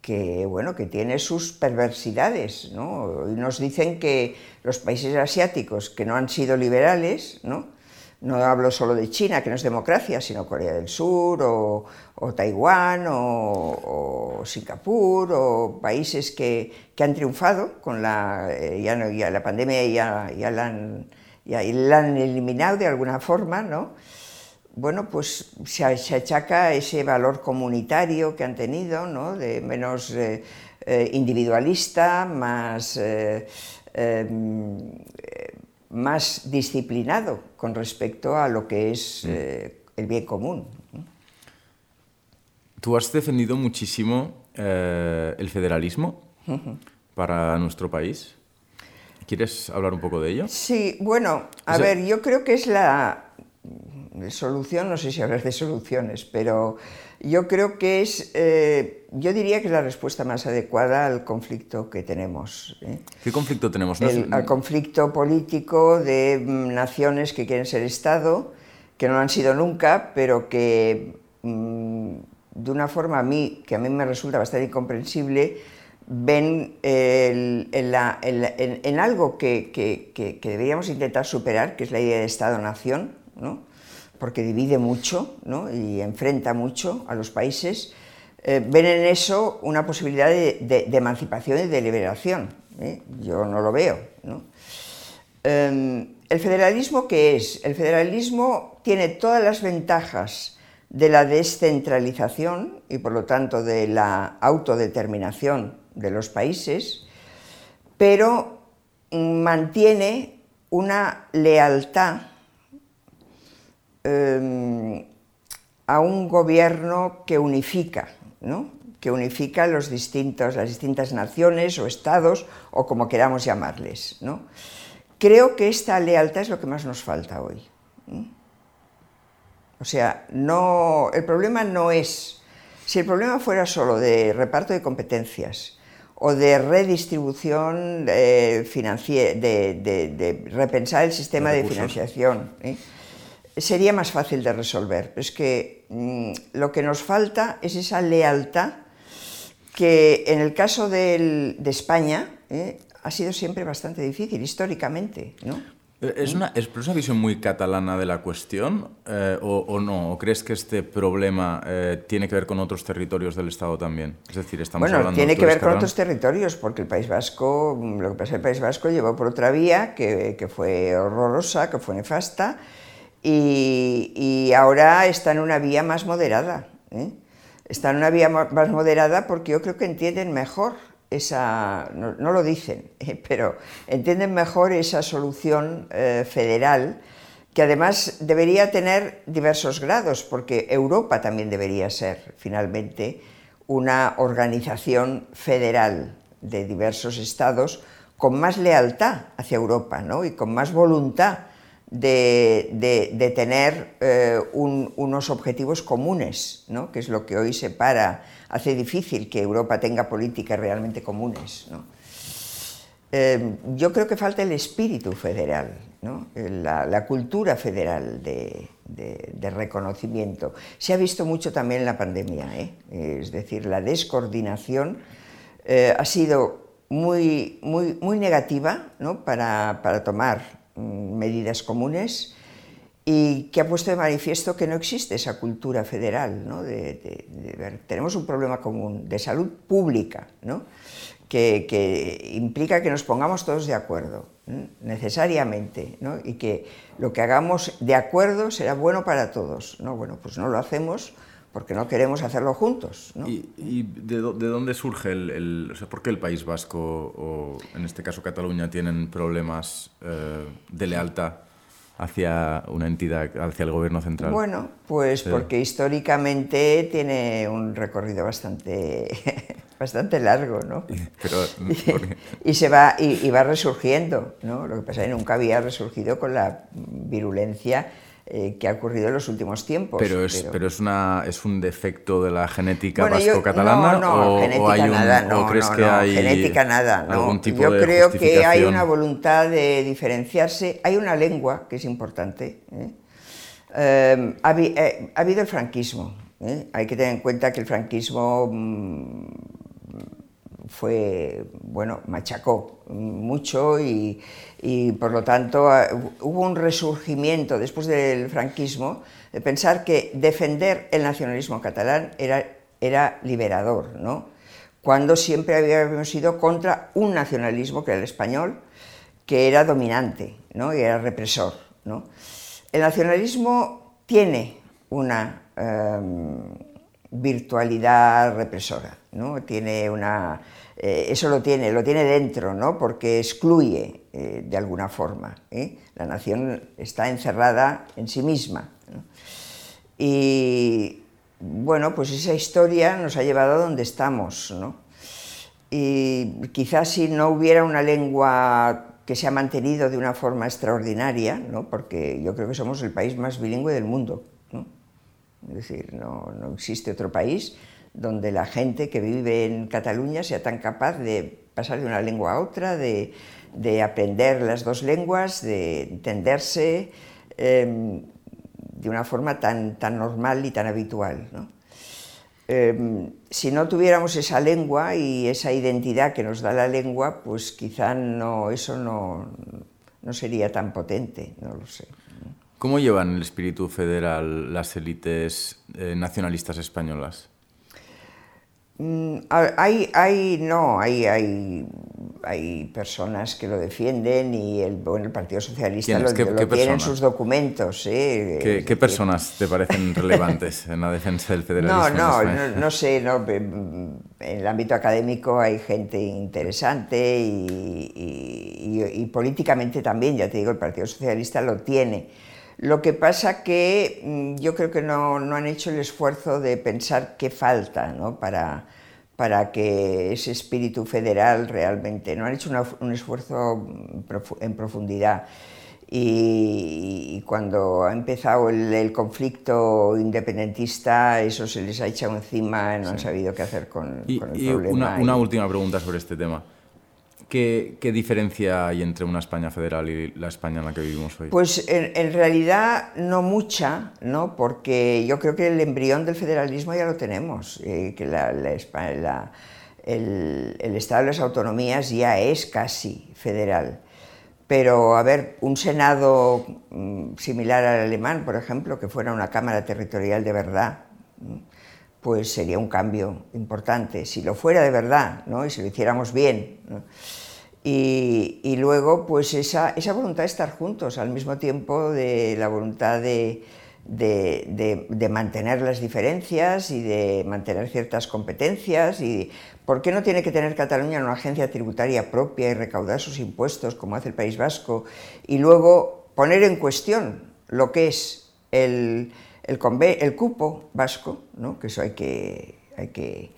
B: que, bueno, que tiene sus perversidades. ¿no? Y nos dicen que los países asiáticos que no han sido liberales, ¿no? no hablo solo de China, que no es democracia, sino Corea del Sur, o, Taiwán, o, Singapur, o países que, que han triunfado con la, eh, ya, no, ya la pandemia ya, ya, la han, ya la han eliminado de alguna forma, ¿no? Bueno, pues se, achaca ese valor comunitario que han tenido, ¿no? de menos eh, eh, individualista, más, eh, em, más disciplinado con respecto a lo que es mm. el bien común.
A: Tú has defendido muchísimo el federalismo para nuestro país. ¿Quieres hablar un poco de ello?
B: Sí, bueno, a ver, yo creo que es la, solución, no sé si hablar de soluciones, pero yo creo que es, eh, yo diría que es la respuesta más adecuada al conflicto que tenemos.
A: ¿eh? ¿Qué conflicto tenemos?
B: al conflicto político de mm, naciones que quieren ser Estado, que no lo han sido nunca, pero que mm, de una forma a mí, que a mí me resulta bastante incomprensible, ven en, algo que, que, deberíamos intentar superar, que es la idea de Estado-nación, ¿no? Porque divide mucho y enfrenta mucho a los países, eh, ven en eso una posibilidad de, emancipación y de liberación. ¿eh? Yo no lo veo. Em, ¿El federalismo qué es? El federalismo tiene todas las ventajas de la descentralización y por lo tanto de la autodeterminación de los países, pero mantiene una lealtad Em, a un gobierno que unifica, ¿no? que unifica los distintos, las distintas naciones o estados o como queramos llamarles. ¿no? Creo que esta lealtad es lo que más nos falta hoy. O sea, no, el problema no es, si el problema fuera solo de reparto de competencias o de redistribución eh, financiera, de, repensar el sistema de, financiación, ¿eh? Sería más fácil de resolver. Es que mm, lo que nos falta es esa lealtad que en el caso de España eh, ha sido siempre bastante difícil, históricamente. ¿no?
A: Eh, ¿Es una, ¿Es una visión muy catalana de la cuestión eh, o, no? ¿O crees que este problema tiene que ver con otros territorios del Estado también? Es decir, estamos
B: bueno, tiene que ver con otros territorios, porque el País Vasco, lo que pasa el País Vasco llevó por otra vía que, que fue horrorosa, que fue nefasta, y, ahora está en una vía más moderada. ¿eh? Está en una vía más moderada porque yo creo que entienden mejor esa, no, lo dicen, pero entienden mejor esa solución eh, federal que además debería tener diversos grados, porque Europa también debería ser finalmente una organización federal de diversos estados con más lealtad hacia Europa ¿no? y con más voluntad de, tener eh, unos objetivos comunes, ¿no? que es lo que hoy separa, hace difícil que Europa tenga políticas realmente comunes. Eh, yo creo que falta el espíritu federal, la, cultura federal de, reconocimiento. Se ha visto mucho también en la pandemia, ¿eh? es decir, la descoordinación ha sido muy, muy, muy negativa para, para tomar medidas comunes y que ha puesto de manifiesto que no existe esa cultura federal. ¿no? Tenemos un problema común de salud pública ¿no? que, que, implica que nos pongamos todos de acuerdo, necesariamente, ¿no? y que lo que hagamos de acuerdo será bueno para todos. ¿no? Bueno, pues no lo hacemos porque no queremos hacerlo juntos. ¿no?
A: ¿Y, de, dónde surge el, o sea, por qué el País Vasco o en este caso Cataluña tienen problemas eh, de lealtad hacia una entidad, hacia el gobierno central?
B: Bueno, pues porque históricamente tiene un recorrido bastante, bastante largo, ¿no? y, se va, y, y, va resurgiendo, ¿no? Lo que pasa es que nunca había resurgido con la virulencia eh, que ha ocurrido en los últimos tiempos.
A: Pero es, pero... es, una, es un defecto de la genética vasco-catalana
B: no, no, genética nada, no, crees que hay genética nada, no. yo creo que hay una voluntad de diferenciarse, hay una lengua que es importante. ¿eh? Eh, ha, habido el franquismo, hay que tener en cuenta que el franquismo mm, fue, bueno, machacó mucho y, por lo tanto ah, hubo un resurgimiento después del franquismo de pensar que defender el nacionalismo catalán era, era liberador, ¿no? cuando siempre habíamos ido contra un nacionalismo que era el español, que era dominante ¿no? y era represor. ¿no? El nacionalismo tiene una em, virtualidad represora, ¿no? tiene una, eh, eso lo tiene, lo tiene dentro, ¿no? porque excluye eh, de alguna forma. ¿eh? La nación está encerrada en sí misma. Y bueno, pues esa historia nos ha llevado a donde estamos. ¿no? Y quizás si no hubiera una lengua que se ha mantenido de una forma extraordinaria, ¿no? porque yo creo que somos el país más bilingüe del mundo. Es decir, no, no existe otro país donde la gente que vive en Cataluña sea tan capaz de pasar de una lengua a otra, de, aprender las dos lenguas, de entenderse em, de una forma tan, tan normal y tan habitual. Em, si no tuviéramos esa lengua y esa identidad que nos da la lengua, pues quizá no, eso no, no sería tan potente, no lo sé.
A: ¿Cómo llevan el espíritu federal las élites eh, nacionalistas españolas?
B: Mm, hay, hay, no, hay, hay, hay personas que lo defienden y el, bueno, el Partido Socialista lo, tiene en sus documentos.
A: ¿eh? ¿Qué, personas te parecen relevantes en la defensa del federalismo?
B: No, no, no, sé, no, en el ámbito académico hay gente interesante y, y políticamente también, ya te digo, el Partido Socialista lo tiene lo que pasa que mm, yo creo que no, han hecho el esfuerzo de pensar qué falta para, para que ese espíritu federal realmente, no han hecho un esfuerzo en profundidad. Y, cuando ha empezado el, conflicto independentista, eso se les ha echado encima, no han sabido qué hacer con, el problema.
A: Una, una última pregunta sobre este tema. ¿Qué, diferencia hay entre una España federal y la España en la que vivimos hoy?
B: Pues en, realidad no mucha, ¿no? porque yo creo que el embrión del federalismo ya lo tenemos, eh, que la, el, Estado de las Autonomías ya es casi federal. Pero, a ver, un Senado mm, similar al alemán, por ejemplo, que fuera una Cámara Territorial de verdad, pues sería un cambio importante, si lo fuera de verdad, ¿no? y si lo hiciéramos bien. Y, luego, pues esa, esa, voluntad de estar juntos, al mismo tiempo de la voluntad de, de, mantener las diferencias y de mantener ciertas competencias y por qué no tiene que tener Cataluña una agencia tributaria propia y recaudar sus impuestos como hace el País Vasco y luego poner en cuestión lo que es el, el, cupo vasco, ¿no? que eso hay que, hay que,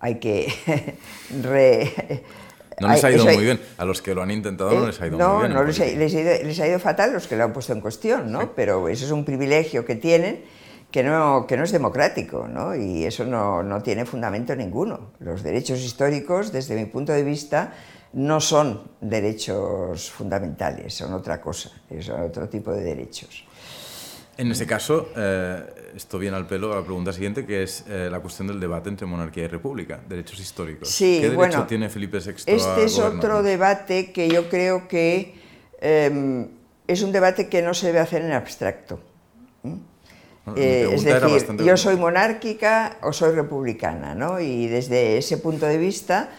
B: hay que
A: No les ha ido muy bien. A los que lo han intentado no les ha ido muy bien.
B: No, les ha, les, ha ido, fatal los que lo han puesto en cuestión, ¿no? Pero eso es un privilegio que tienen que no, que no es democrático, ¿no? Y eso no, no tiene fundamento ninguno. Los derechos históricos, desde mi punto de vista, no son derechos fundamentales, son otra cosa, son otro tipo de derechos.
A: En ese caso, eh, esto viene al pelo a la pregunta siguiente, que es eh, la cuestión del debate entre monarquía y república, derechos históricos.
B: Sí,
A: ¿Qué derecho tiene Felipe VI
B: Este es otro debate que yo creo que em, es un debate que no se debe hacer en abstracto. Eh, es decir, yo soy monárquica o soy republicana, ¿no? Y desde ese punto de vista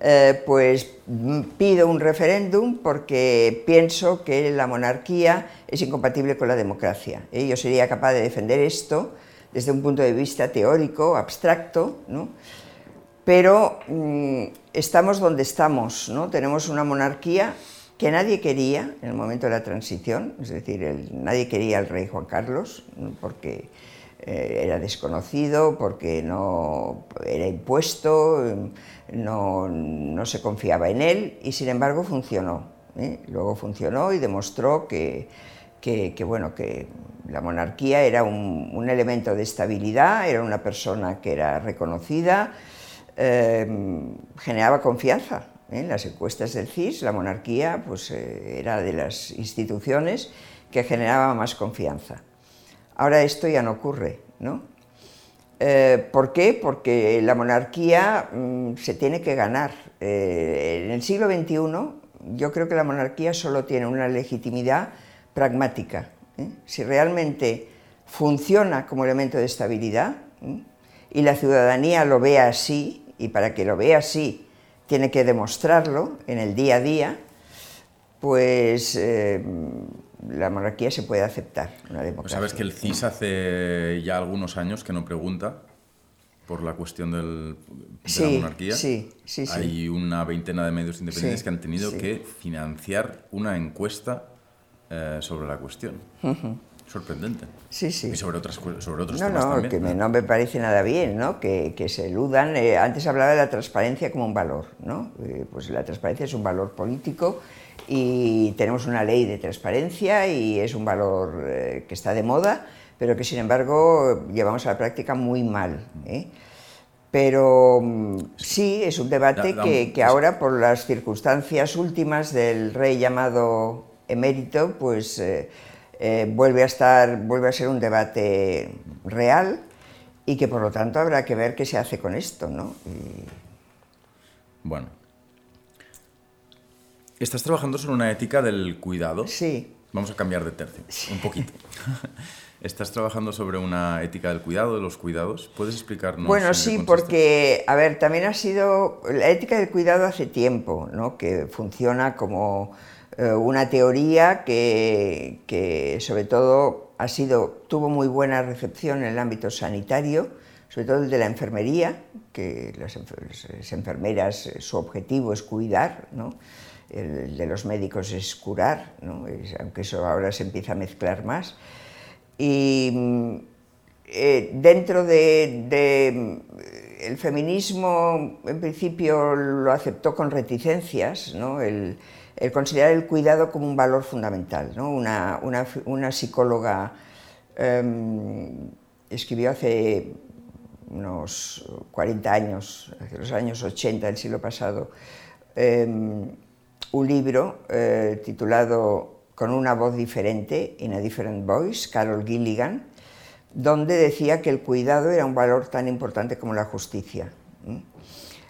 B: eh, pues mm, pido un referéndum porque pienso que la monarquía es incompatible con la democracia. Yo sería capaz de defender esto desde un punto de vista teórico, abstracto, pero mm, estamos donde estamos. ¿no? Tenemos una monarquía que nadie quería en el momento de la transición, es decir, nadie quería al rey Juan Carlos porque eh, era desconocido, porque no era impuesto no, se confiaba en él y sin embargo funcionó. ¿eh? Luego funcionó y demostró que, bueno, que la monarquía era un, elemento de estabilidad, era una persona que era reconocida, eh, generaba confianza. En las encuestas del CIS, la monarquía pues, era de las instituciones que generaba más confianza. Ahora esto ya no ocurre, ¿no? Eh, ¿Por qué? Porque la monarquía mm, se tiene que ganar. Eh, en el siglo XXI yo creo que la monarquía solo tiene una legitimidad pragmática. ¿eh? Si realmente funciona como elemento de estabilidad y la ciudadanía lo ve así, y para que lo vea así tiene que demostrarlo en el día a día, pues la monarquía se puede aceptar, una democracia. Pues
A: sabes que el CIS hace ya algunos años que no pregunta por la cuestión del, de la monarquía.
B: Sí, sí, sí.
A: Hay una veintena de medios independientes que han tenido que financiar una encuesta eh, sobre la cuestión. Sorprendente.
B: Sí, sí.
A: Y sobre, otras, sobre otros
B: no,
A: temas
B: no,
A: también.
B: Que me, no me parece nada bien, ¿no? Que, que se eludan. Eh, antes hablaba de la transparencia como un valor, ¿no? Eh, pues la transparencia es un valor político y tenemos una ley de transparencia y es un valor eh, que está de moda, pero que sin embargo llevamos a la práctica muy mal. ¿eh? Pero mm, sí, es un debate que, que, ahora, por las circunstancias últimas del rey llamado emérito, pues eh, vuelve, a estar, vuelve a ser un debate real y que por lo tanto habrá que ver qué se hace con esto. ¿no?
A: Bueno, Estás trabajando sobre una ética del cuidado.
B: Sí.
A: Vamos a cambiar de tercio, un poquito. Estás trabajando sobre una ética del cuidado, de los cuidados. ¿Puedes explicarnos?
B: Bueno, sí, porque, a ver, también ha sido, la ética del cuidado hace tiempo, ¿no? Que funciona como eh, una teoría que, que, sobre todo, ha sido, tuvo muy buena recepción en el ámbito sanitario, sobre todo el de la enfermería, que las, las enfermeras, eh, su objetivo es cuidar, ¿no? El de los médicos es curar, aunque eso ahora se empieza a mezclar más. Y mm, eh, dentro de, el feminismo, en principio lo aceptó con reticencias, el, considerar el cuidado como un valor fundamental. Una, psicóloga em, escribió hace unos 40 años, hace los años 80 del siglo pasado, em, un libro eh, titulado Con una voz diferente, In a Different Voice, Carol Gilligan, donde decía que el cuidado era un valor tan importante como la justicia.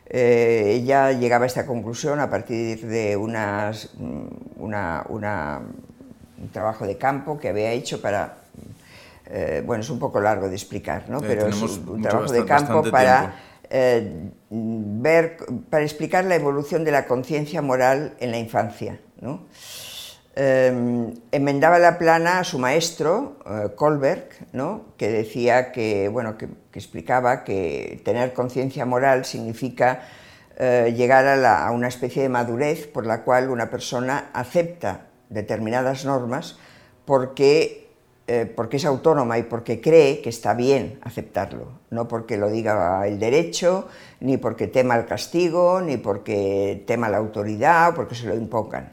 B: Eh, ella llegaba a esta conclusión a partir de unas, mm, una, un trabajo de campo que había hecho para... Eh, bueno, es un poco largo de explicar, ¿no? pero es un trabajo de campo para eh, ver, para explicar la evolución de la conciencia moral en la infancia. em, enmendaba la plana a su maestro, eh, Kohlberg, ¿no? que decía que, bueno, que, explicaba que tener conciencia moral significa eh, llegar a, una especie de madurez por la cual una persona acepta determinadas normas porque eh, porque es autónoma y porque cree que está bien aceptarlo, no porque lo diga el derecho, ni porque tema el castigo, ni porque tema la autoridad o porque se lo impongan.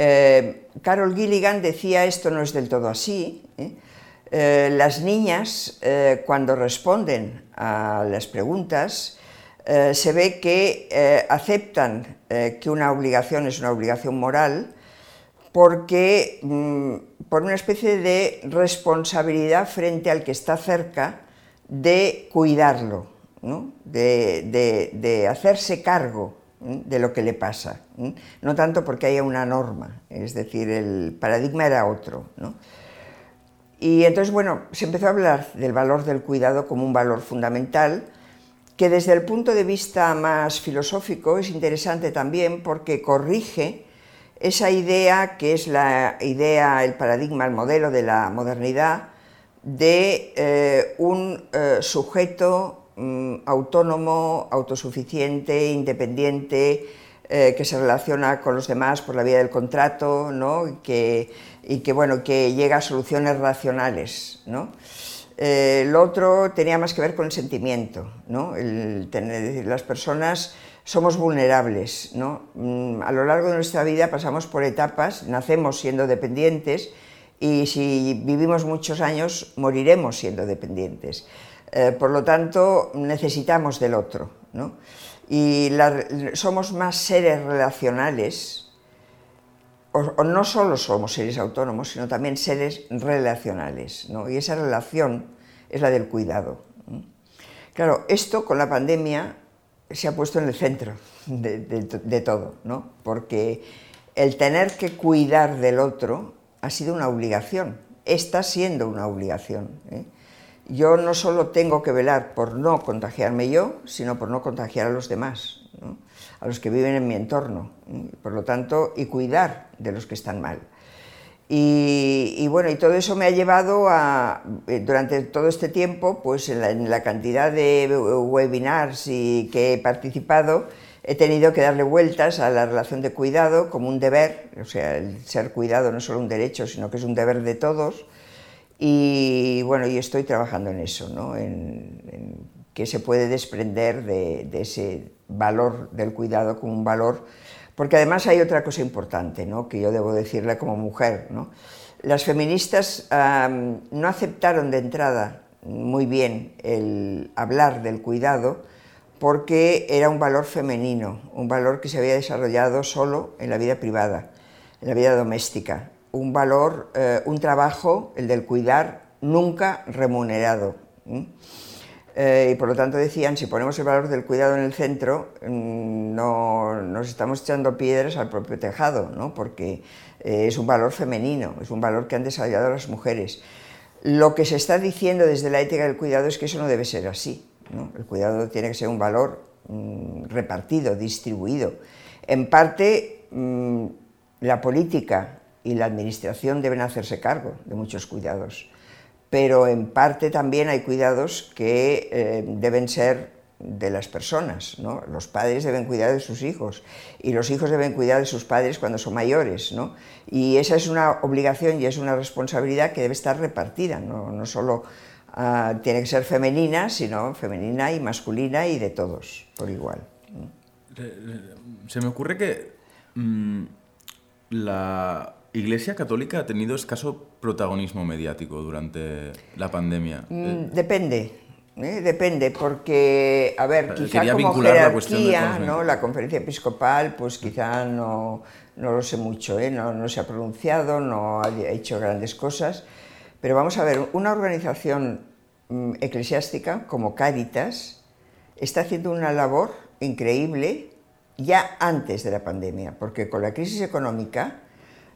B: Eh, Carol Gilligan decía esto no es del todo así. ¿eh? las niñas, cuando responden a las preguntas, se ve que aceptan que una obligación es una obligación moral, porque mm, por una especie de responsabilidad frente al que está cerca de cuidarlo, de, hacerse cargo de lo que le pasa, no tanto porque haya una norma, es decir, el paradigma era otro. Y entonces, bueno, se empezó a hablar del valor del cuidado como un valor fundamental, que desde el punto de vista más filosófico es interesante también porque corrige esa idea que es la idea, el paradigma, el modelo de la modernidad de eh, un eh, sujeto mm, autónomo, autosuficiente, independiente, eh, que se relaciona con los demás por la vía del contrato ¿no? y, que, y que, bueno, que llega a soluciones racionales. ¿no? lo otro tenía más que ver con el sentimiento, ¿no? las personas somos vulnerables. ¿no? Mm, a lo largo de nuestra vida pasamos por etapas, nacemos siendo dependientes y si vivimos muchos años moriremos siendo dependientes. Eh, por lo tanto, necesitamos del otro. ¿no? Y somos más seres relacionales, o, no solo somos seres autónomos, sino también seres relacionales. ¿no? Y esa relación es la del cuidado. Claro, esto con la pandemia se ha puesto en el centro de, todo, ¿no? porque el tener que cuidar del otro ha sido una obligación, está siendo una obligación. ¿eh? Yo no solo tengo que velar por no contagiarme yo, sino por no contagiar a los demás, a los que viven en mi entorno, ¿eh? por lo tanto, y cuidar de los que están mal. Y, bueno, y todo eso me ha llevado a, eh, durante todo este tiempo, pues en la, cantidad de webinars y que he participado, he tenido que darle vueltas a la relación de cuidado como un deber, o sea, el ser cuidado no es solo un derecho, sino que es un deber de todos. Y bueno, y estoy trabajando en eso, ¿no? en, en qué se puede desprender de, de ese valor del cuidado como un valor porque además hay otra cosa importante ¿no? que yo debo decirle como mujer. ¿no? Las feministas no aceptaron de entrada muy bien el hablar del cuidado porque era un valor femenino, un valor que se había desarrollado solo en la vida privada, en la vida doméstica, un valor, eh, un trabajo, el del cuidar, nunca remunerado. Eh, y por lo tanto decían, si ponemos el valor del cuidado en el centro, mm, no, nos estamos echando piedras al propio tejado, ¿no? porque eh, es un valor femenino, es un valor que han desarrollado las mujeres. Lo que se está diciendo desde la ética del cuidado es que eso no debe ser así. El cuidado tiene que ser un valor mm, repartido, distribuido. En parte, mm, la política y la administración deben hacerse cargo de muchos cuidados pero en parte también hay cuidados que eh, deben ser de las personas, ¿no? Los padres deben cuidar de sus hijos y los hijos deben cuidar de sus padres cuando son mayores, ¿no? Y esa es una obligación y es una responsabilidad que debe estar repartida, no, no solo ah, tiene que ser femenina, sino femenina y masculina y de todos, por igual.
A: Se me ocurre que mm, la Iglesia Católica ha tenido escaso protagonismo mediático durante la pandemia.
B: Mm, eh, depende, ¿eh? depende, porque, a ver, quizá como jerarquía, la, ¿no? la conferencia episcopal, pues quizá no, no lo sé mucho, ¿eh? no, no se ha pronunciado, no ha hecho grandes cosas, pero vamos a ver, una organización mm, eclesiástica como Cáritas está haciendo una labor increíble ya antes de la pandemia, porque con la crisis económica,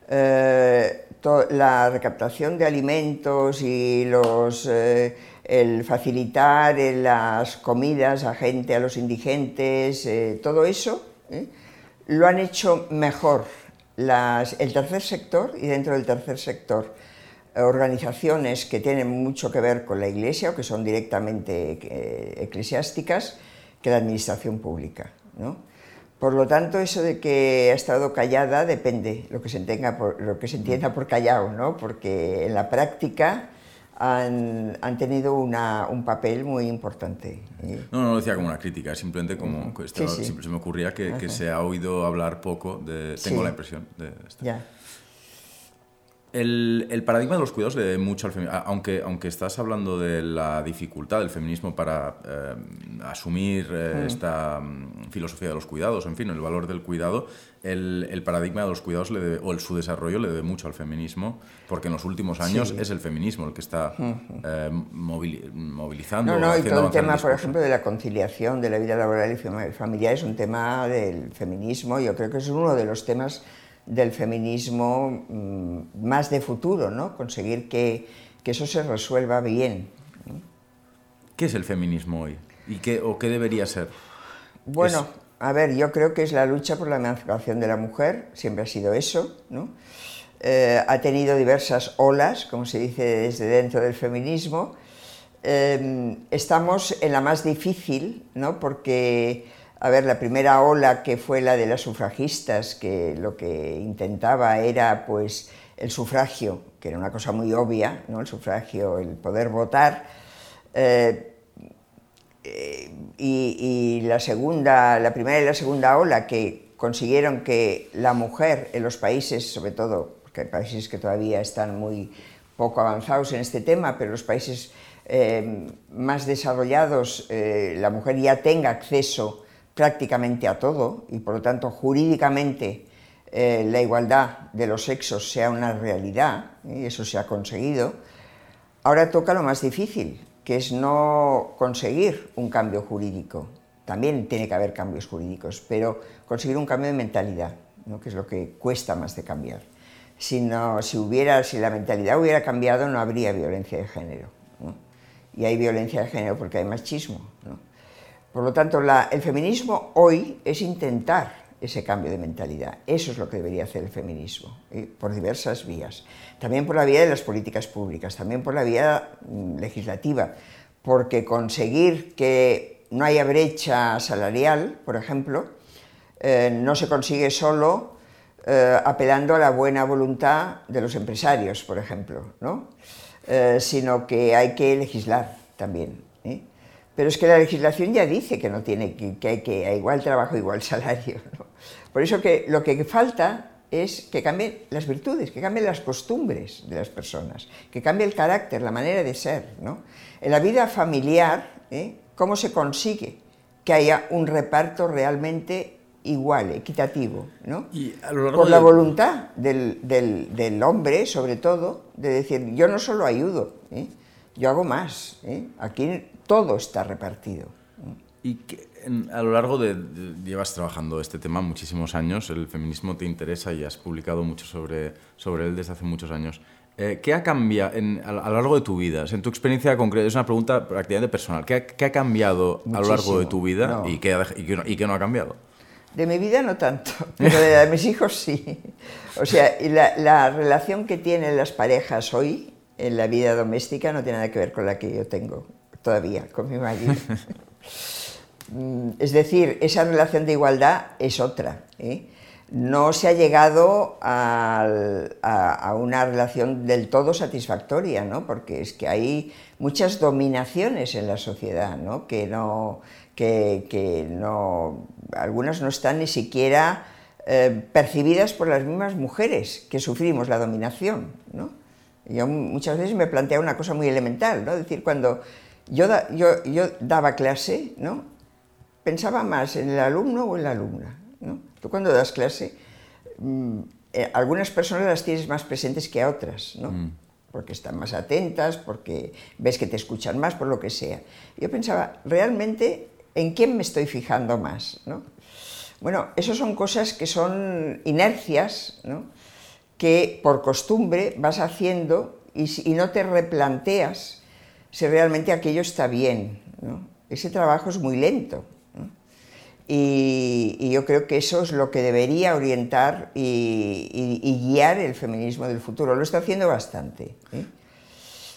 B: eh, la recaptación de alimentos y los, eh, el facilitar las comidas a gente, a los indigentes, eh, todo eso, lo han hecho mejor el tercer sector y dentro del tercer sector organizaciones que tienen mucho que ver con la Iglesia o que son directamente eh, eclesiásticas que la administración pública. Por lo tanto, eso de que ha estado callada depende lo que se, entienda por, lo que se entienda por callado, ¿no? porque en la práctica han, han tenido una, un papel muy importante.
A: ¿eh? No, no lo decía como una crítica, simplemente como esto, sí, Siempre se me ocurría que, que, se ha oído hablar poco, de, tengo la impresión de esto.
B: Ya.
A: El, paradigma de los cuidados le debe mucho al feminismo, aunque, aunque estás hablando de la dificultad del feminismo para eh, asumir eh, mm. esta mm, filosofía de los cuidados, en fin, el valor del cuidado, el, paradigma de los cuidados le debe, o el, su desarrollo le debe mucho al feminismo, porque en los últimos años es el feminismo el que está eh, movilizando.
B: No, no, y todo el tema, por ejemplo, de la conciliación de la vida laboral y familiar es un tema del feminismo, yo creo que es uno de los temas del feminismo mm, más de futuro, ¿no? conseguir que, eso se resuelva bien.
A: ¿Qué es el feminismo hoy? ¿Y qué, ¿O qué debería ser?
B: Bueno, a ver, yo creo que es la lucha por la emancipación de la mujer, siempre ha sido eso, ¿no? Eh, ha tenido diversas olas, como se dice desde dentro del feminismo. Eh, estamos en la más difícil, ¿no? porque a ver, la primera ola que fue la de las sufragistas, que lo que intentaba era pues el sufragio, que era una cosa muy obvia, ¿no? el sufragio, el poder votar, eh, eh, y, la segunda, la primera y la segunda ola que consiguieron que la mujer en los países, sobre todo, porque hay países que todavía están muy poco avanzados en este tema, pero los países eh, más desarrollados, la mujer ya tenga acceso prácticamente a todo y por lo tanto jurídicamente eh, la igualdad de los sexos sea una realidad, y eso se ha conseguido, ahora toca lo más difícil, que es no conseguir un cambio jurídico. También tiene que haber cambios jurídicos, pero conseguir un cambio de mentalidad, que es lo que cuesta más de cambiar. Si, no, si, hubiera, si la mentalidad hubiera cambiado, no habría violencia de género. Y hay violencia de género porque hay machismo. Por lo tanto, el feminismo hoy es intentar ese cambio de mentalidad. Eso es lo que debería hacer el feminismo, por diversas vías. También por la vía de las políticas públicas, también por la vía mm, legislativa, porque conseguir que no haya brecha salarial, por ejemplo, eh, no se consigue solo eh, apelando a la buena voluntad de los empresarios, por ejemplo, ¿no? Eh, sino que hay que legislar también. Pero es que la legislación ya dice que no tiene que, hay que a igual trabajo, igual salario. Por eso que lo que falta es que cambien las virtudes, que cambien las costumbres de las personas, que cambie el carácter, la manera de ser. ¿no? En la vida familiar, ¿eh? ¿cómo se consigue que haya un reparto realmente igual, equitativo? ¿no? Por la voluntad del, del, hombre, sobre todo, de decir, yo no solo ayudo, ¿eh? yo hago más. ¿eh? Aquí todo está repartido.
A: Y que, a lo largo de, llevas trabajando este tema muchísimos años, el feminismo te interesa y has publicado mucho sobre, sobre él desde hace muchos años. Eh, ¿Qué ha cambiado a, lo largo de tu vida? en tu experiencia concreta, es una pregunta prácticamente personal. ¿Qué ha, cambiado a lo largo de tu vida y, qué, y, qué no, ha cambiado?
B: De mi vida no tanto, pero de mis hijos sí. O sea, la, la relación que tienen las parejas hoy en la vida doméstica no tiene nada que ver con la que yo tengo todavía con mi marido. Mm, es decir, esa relación de igualdad es otra. ¿eh? No se ha llegado a, una relación del todo satisfactoria, ¿no? porque es que hay muchas dominaciones en la sociedad, ¿no? Que, no, que, no, algunas no están ni siquiera eh, percibidas por las mismas mujeres que sufrimos la dominación. ¿no? Yo muchas veces me plantea una cosa muy elemental, ¿no? es decir, cuando yo, yo, daba clase, ¿no? Pensaba más en el alumno o en la alumna, ¿no? Tú cuando das clase, mm, eh, algunas personas las tienes más presentes que a otras, ¿no? Mm. Porque están más atentas, porque ves que te escuchan más, por lo que sea. Yo pensaba, realmente, ¿en quién me estoy fijando más, ¿no? Bueno, eso son cosas que son inercias, ¿no? que por costumbre vas haciendo y, y no te replanteas si realmente aquello está bien. Ese trabajo es muy lento. Y, yo creo que eso es lo que debería orientar y, guiar el feminismo del futuro. Lo está haciendo bastante. ¿eh?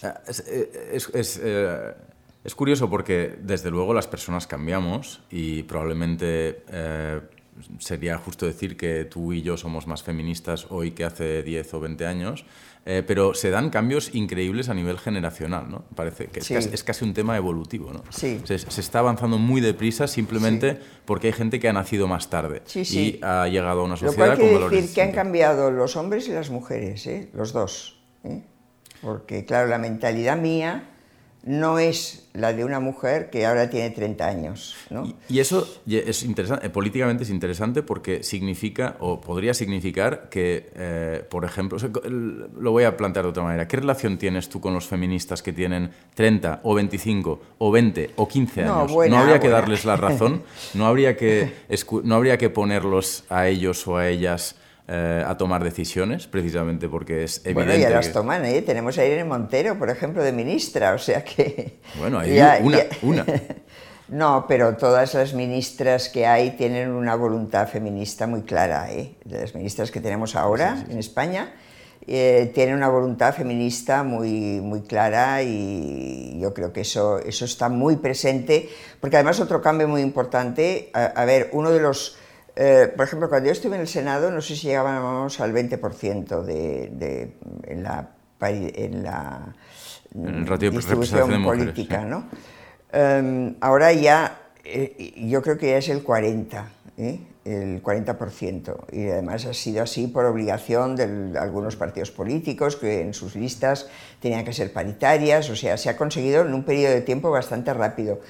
A: Ah, es, eh, es, curioso porque, desde luego, las personas cambiamos y probablemente eh, sería justo decir que tú y yo somos más feministas hoy que hace 10 o 20 años, eh, pero se dan cambios increíbles a nivel generacional, ¿no? Parece que es, casi, un tema evolutivo, ¿no?
B: Sí.
A: Se, está avanzando muy deprisa simplemente porque hay gente que ha nacido más tarde y ha llegado a una sociedad
B: Lo cual quiere decir que han cambiado los hombres y las mujeres, ¿eh? los dos. ¿eh? Porque, claro, la mentalidad mía no es la de una mujer que ahora tiene 30 años. ¿no?
A: Y, eso es interesante, eh, políticamente es interesante porque significa, o podría significar que, eh, por ejemplo, lo voy a plantear de otra manera, ¿qué relación tienes tú con los feministas que tienen 30 o 25 o 20 o 15 años? No, habría que darles la razón, no habría que, no habría que ponerlos a ellos o a ellas eh, a tomar decisiones, precisamente porque es evidente.
B: Bueno, ya las toman, ¿eh? Tenemos a Irene Montero, por ejemplo, de ministra, o sea que.
A: Bueno, hay una. una.
B: no, pero todas las ministras que hay tienen una voluntad feminista muy clara, ¿eh? De las ministras que tenemos ahora en España. Eh, tienen una voluntad feminista muy, muy clara y yo creo que eso, eso está muy presente, porque además otro cambio muy importante, a ver, uno de los eh, por ejemplo, cuando yo estuve en el Senado, no sé si llegábamos al 20% de, en la, en la distribución política. ¿no? Em, ahora ya, eh, yo creo que ya es el 40%. ¿eh? el 40%. Y además ha sido así por obligación de algunos partidos políticos que en sus listas tenían que ser paritarias, o sea, se ha conseguido en un periodo de tiempo bastante rápido.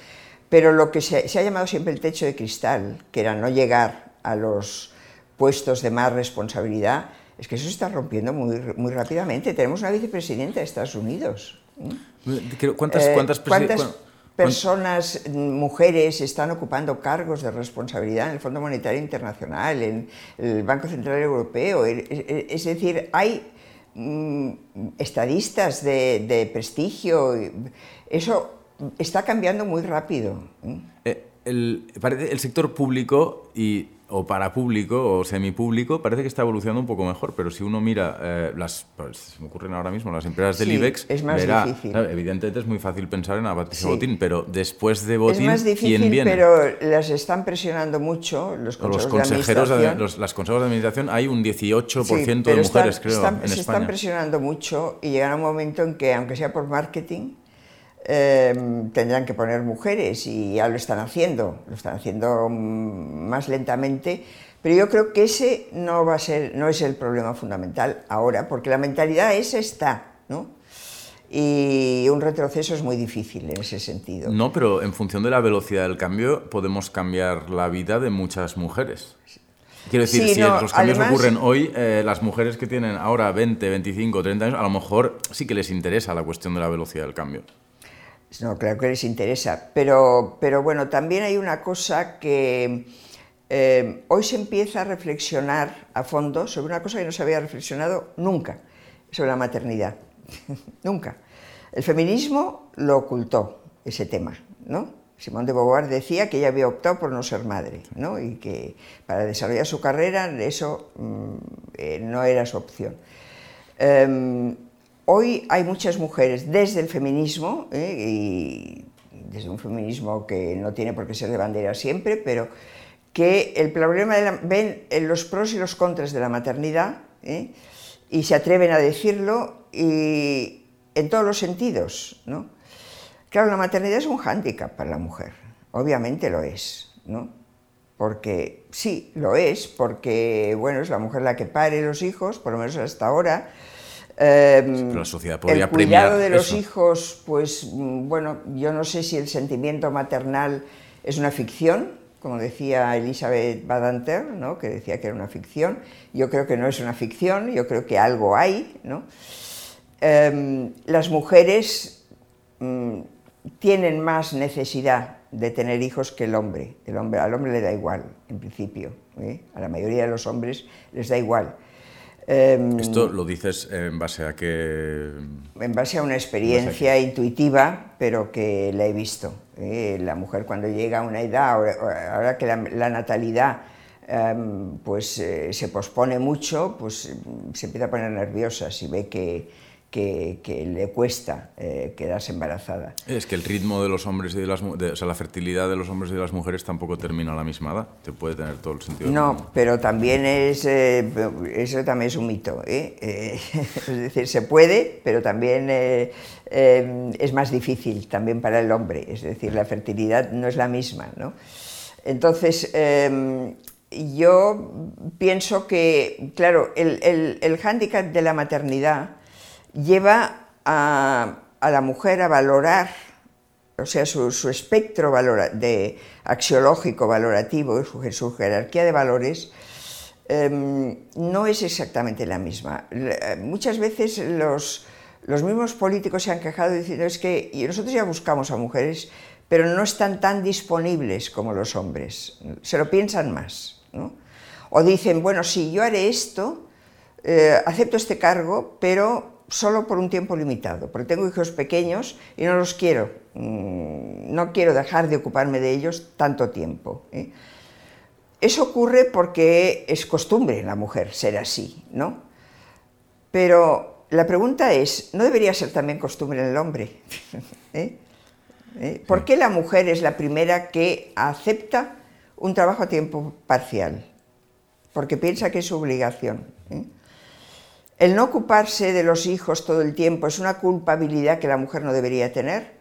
B: Pero lo que se, se ha llamado siempre el techo de cristal, que era no llegar a los puestos de más responsabilidad, es que eso se está rompiendo muy, muy rápidamente. Tenemos una vicepresidenta de Estados Unidos.
A: ¿Cuántas,
B: eh, cuántas, personas, mujeres, están ocupando cargos de responsabilidad en el Fondo Monetario Internacional, en el Banco Central Europeo? E, e, e, es decir, hay mm, estadistas de, de, prestigio. Eso está cambiando muy rápido.
A: Eh, el, el sector público y o para público o semipúblico parece que está evolucionando un poco mejor, pero si uno mira eh, las, pues, se me ocurren ahora mismo las empresas del IBEX,
B: es más difícil.
A: evidentemente es muy fácil pensar en a Patricia Botín, pero después de Botín,
B: es más difícil,
A: ¿quién viene?
B: pero las están presionando mucho los,
A: los
B: consejeros
A: de administración. las consejos de administración hay un 18% de mujeres, creo,
B: están,
A: en
B: se
A: están
B: presionando mucho y llegará un momento en que, aunque sea por marketing, Em, tendrán que poner mujeres y ya lo están haciendo, lo están haciendo mm, más lentamente, pero yo creo que ese no va a ser, no es el problema fundamental ahora, porque la mentalidad esa está, ¿no? Y un retroceso es muy difícil en ese sentido.
A: No, pero en función de la velocidad del cambio podemos cambiar la vida de muchas mujeres. Quiero decir, si los cambios ocurren hoy, eh, las mujeres que tienen ahora 20, 25, 30 años, a lo mejor sí que les interesa la cuestión de la velocidad del cambio.
B: No, claro que les interesa, pero, pero bueno, también hay una cosa que eh, hoy se empieza a reflexionar a fondo sobre una cosa que no se había reflexionado nunca, sobre la maternidad. nunca. El feminismo lo ocultó, ese tema, ¿no? Simón de Beauvoir decía que ella había optado por no ser madre, ¿no? Y que para desarrollar su carrera eso mm, eh, no era su opción. Em, Hoy hay muchas mujeres desde el feminismo, ¿eh? y desde un feminismo que no tiene por qué ser de bandera siempre, pero que el problema de ven los pros y los contras de la maternidad ¿eh? y se atreven a decirlo y en todos los sentidos. Claro, la maternidad es un hándicap para la mujer, obviamente lo es, ¿no? porque sí, lo es, porque bueno, es la mujer la que pare los hijos, por lo menos hasta ahora,
A: Em, la sociedad podría
B: el cuidado de los hijos, pues mm, bueno, yo no sé si el sentimiento maternal es una ficción, como decía Elizabeth Badanter, ¿no? que decía que era una ficción. Yo creo que no es una ficción, yo creo que algo hay. ¿no? Em, las mujeres mm, tienen más necesidad de tener hijos que el hombre. el hombre. Al hombre le da igual, en principio. ¿eh? A la mayoría de los hombres les da igual. Em,
A: ¿Esto lo dices en base a que...?
B: En base a una experiencia intuitiva, pero que la he visto. ¿eh? La mujer cuando llega a una edad, ahora, que la, natalidad em, pues, eh, se pospone mucho, pues se empieza a poner nerviosa si ve que, que, le cuesta eh, quedarse embarazada.
A: Es que el ritmo de los hombres y de las o sea, la fertilidad de los hombres y de las mujeres tampoco termina a la misma edad. Te puede tener todo el sentido.
B: No, pero también es eh, eso también es un mito. ¿eh? es decir, se puede, pero también es más difícil también para el hombre. Es decir, la fertilidad no es la misma, ¿no? Entonces em, yo pienso que, claro, el, el, el hándicap de la maternidad lleva a, la mujer a valorar, o sea, su, espectro de, axiológico valorativo, su, jerarquía de valores, em, no es exactamente la misma. Muchas veces los, mismos políticos se han quejado diciendo es que nosotros ya buscamos a mujeres, pero no están tan disponibles como los hombres, se lo piensan más. O dicen, bueno, sí, yo haré esto, eh, acepto este cargo, pero solo por un tiempo limitado, porque tengo hijos pequeños y no los quiero, mm, no quiero dejar de ocuparme de ellos tanto tiempo. ¿eh? Eso ocurre porque es costumbre en la mujer ser así, ¿no? Pero la pregunta es, ¿no debería ser también costumbre en el hombre? ¿Eh? ¿Eh? ¿Por qué la mujer es la primera que acepta un trabajo a tiempo parcial? Porque piensa que es su obligación. ¿El no ocuparse de los hijos todo el tiempo es una culpabilidad que la mujer no debería tener?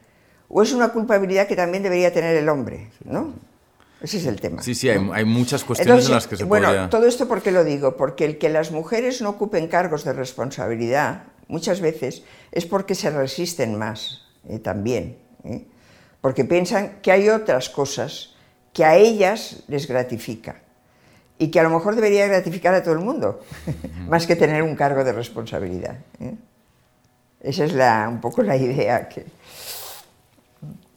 B: ¿O es una culpabilidad que también debería tener el hombre? ¿no? Ese es el tema.
A: Sí, sí, hay, muchas cuestiones en las que se
B: bueno, Bueno, todo esto ¿por qué lo digo? Porque el que las mujeres no ocupen cargos de responsabilidad, muchas veces, es porque se resisten más eh, también. ¿eh? Porque piensan que hay otras cosas que a ellas les gratifica y que a lo mejor debería gratificar a todo el mundo, más que tener un cargo de responsabilidad. ¿eh? Esa es la, un poco la idea que...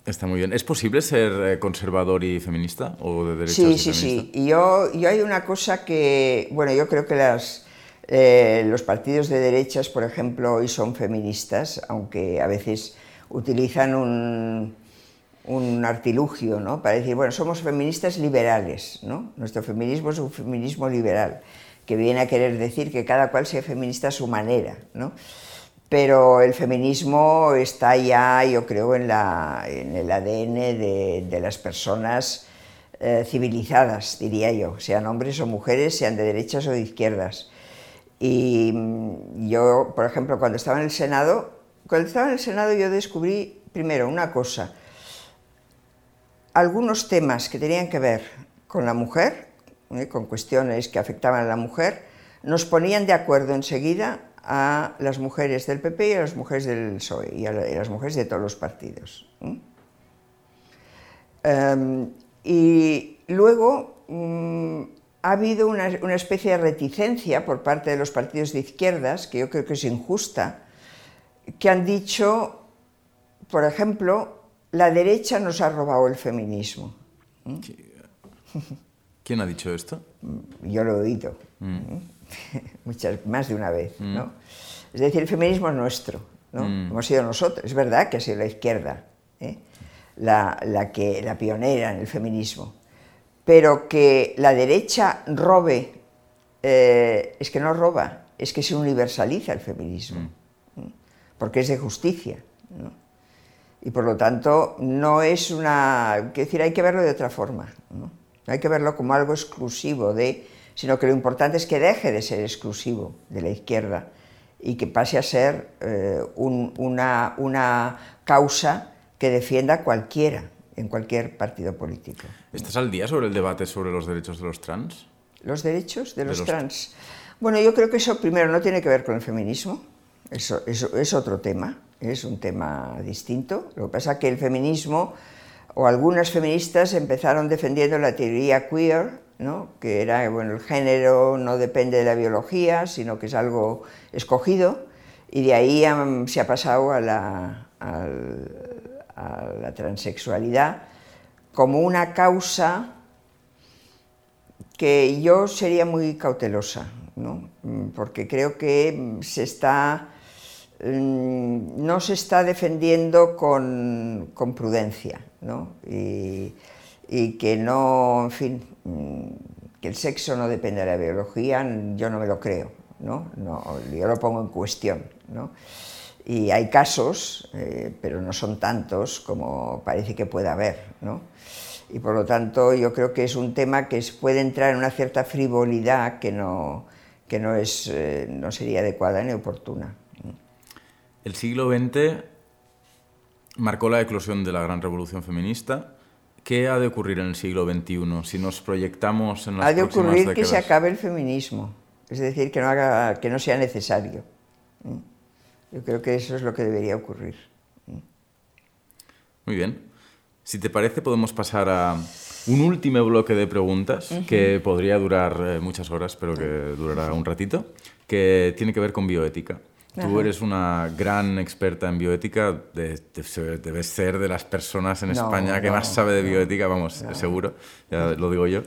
A: Está muy bien. ¿Es posible ser eh, conservador y feminista o de derechas
B: Sí, sí, sí. Y yo, yo hay una cosa que, bueno, yo creo que las, eh, los partidos de derechas, por ejemplo, hoy son feministas, aunque a veces utilizan un, un artilugio ¿no? para decir, bueno, somos feministas liberales, ¿no? nuestro feminismo es un feminismo liberal, que viene a querer decir que cada cual sea feminista a su manera. ¿no? Pero el feminismo está ya, yo creo, en, la, en el ADN de, las personas eh, civilizadas, diría yo, sean hombres o mujeres, sean de derechas o de izquierdas. Y mm, yo, por ejemplo, cuando estaba en el Senado, cuando estaba en el Senado yo descubrí primero una cosa, algunos temas que tenían que ver con la mujer, ¿eh? con cuestiones que afectaban a la mujer, nos ponían de acuerdo enseguida a las mujeres del PP y a las mujeres del PSOE y a, las mujeres de todos los partidos. Em, y luego mm, ha habido una, especie de reticencia por parte de los partidos de izquierdas, que yo creo que es injusta, que han dicho, por ejemplo, la derecha nos ha robado el feminismo.
A: ¿Quién ha dicho esto?
B: Yo lo he oído, mm. Muchas, más de una vez. Mm. ¿no? Es decir, el feminismo es nuestro, ¿no? Mm. hemos sido nosotros. Es verdad que ha sido la izquierda ¿eh? la, que, la pionera en el feminismo, pero que la derecha robe, eh, es que no roba, es que se universaliza el feminismo, porque es de justicia. Y por lo tanto no es una... Quiero decir, hay que verlo de otra forma. ¿no? hay que verlo como algo exclusivo de... sino que lo importante es que deje de ser exclusivo de la izquierda y que pase a ser eh, una, una causa que defienda cualquiera en cualquier partido político.
A: ¿Estás al día sobre el debate sobre los derechos de los trans?
B: ¿Los derechos de los, trans? Bueno, yo creo que eso primero no tiene que ver con el feminismo, eso, eso es otro tema es un tema distinto. Lo que pasa es que el feminismo, o algunas feministas empezaron defendiendo la teoría queer, ¿no? que era, bueno, el género no depende de la biología, sino que es algo escogido, y de ahí se ha pasado a la, a la transexualidad como una causa que yo sería muy cautelosa ¿no? Mm, porque creo que se está, no se está defendiendo con, con prudencia ¿no? y, y, que no, en fin, mm, que el sexo no depende de la biología, yo no me lo creo, ¿no? no yo lo pongo en cuestión. ¿no? Y hay casos, eh, pero no son tantos como parece que pueda haber. ¿no? y por lo tanto yo creo que es un tema que puede entrar en una cierta frivolidad que no, que no, es, eh, no sería adecuada ni oportuna.
A: El siglo XX marcó la eclosión de la gran revolución feminista. ¿Qué ha de ocurrir en el siglo XXI si nos proyectamos en las
B: Ha de ocurrir que se acabe el feminismo, es decir, que no, haga, que no sea necesario. Yo creo que eso es lo que debería ocurrir.
A: Muy bien. Si te parece, podemos pasar a un último bloque de preguntas que podría durar eh, muchas horas, pero que durará un ratito, que tiene que ver con bioética. Tú eres una gran experta en bioética, debes ser de las personas en España que más sabe de bioética, vamos, seguro, ya lo digo yo.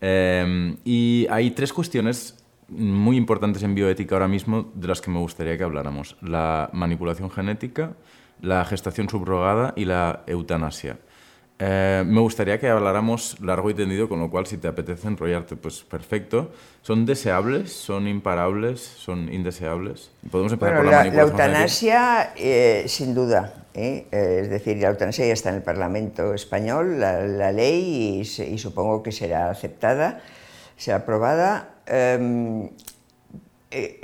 A: Em, y hay tres cuestiones muy importantes en bioética ahora mismo de las que me gustaría que habláramos. La manipulación genética, la gestación subrogada y la eutanasia. Eh, me gustaría que habláramos largo y tendido, con lo cual si te apetece enrollarte, pues perfecto. ¿Son deseables? ¿Son imparables? ¿Son indeseables?
B: Podemos empezar por la, la, la eutanasia, eh, sin duda. ¿eh? es decir, la eutanasia ya está en el Parlamento español, la, ley, y, y, supongo que será aceptada, será aprobada. Em,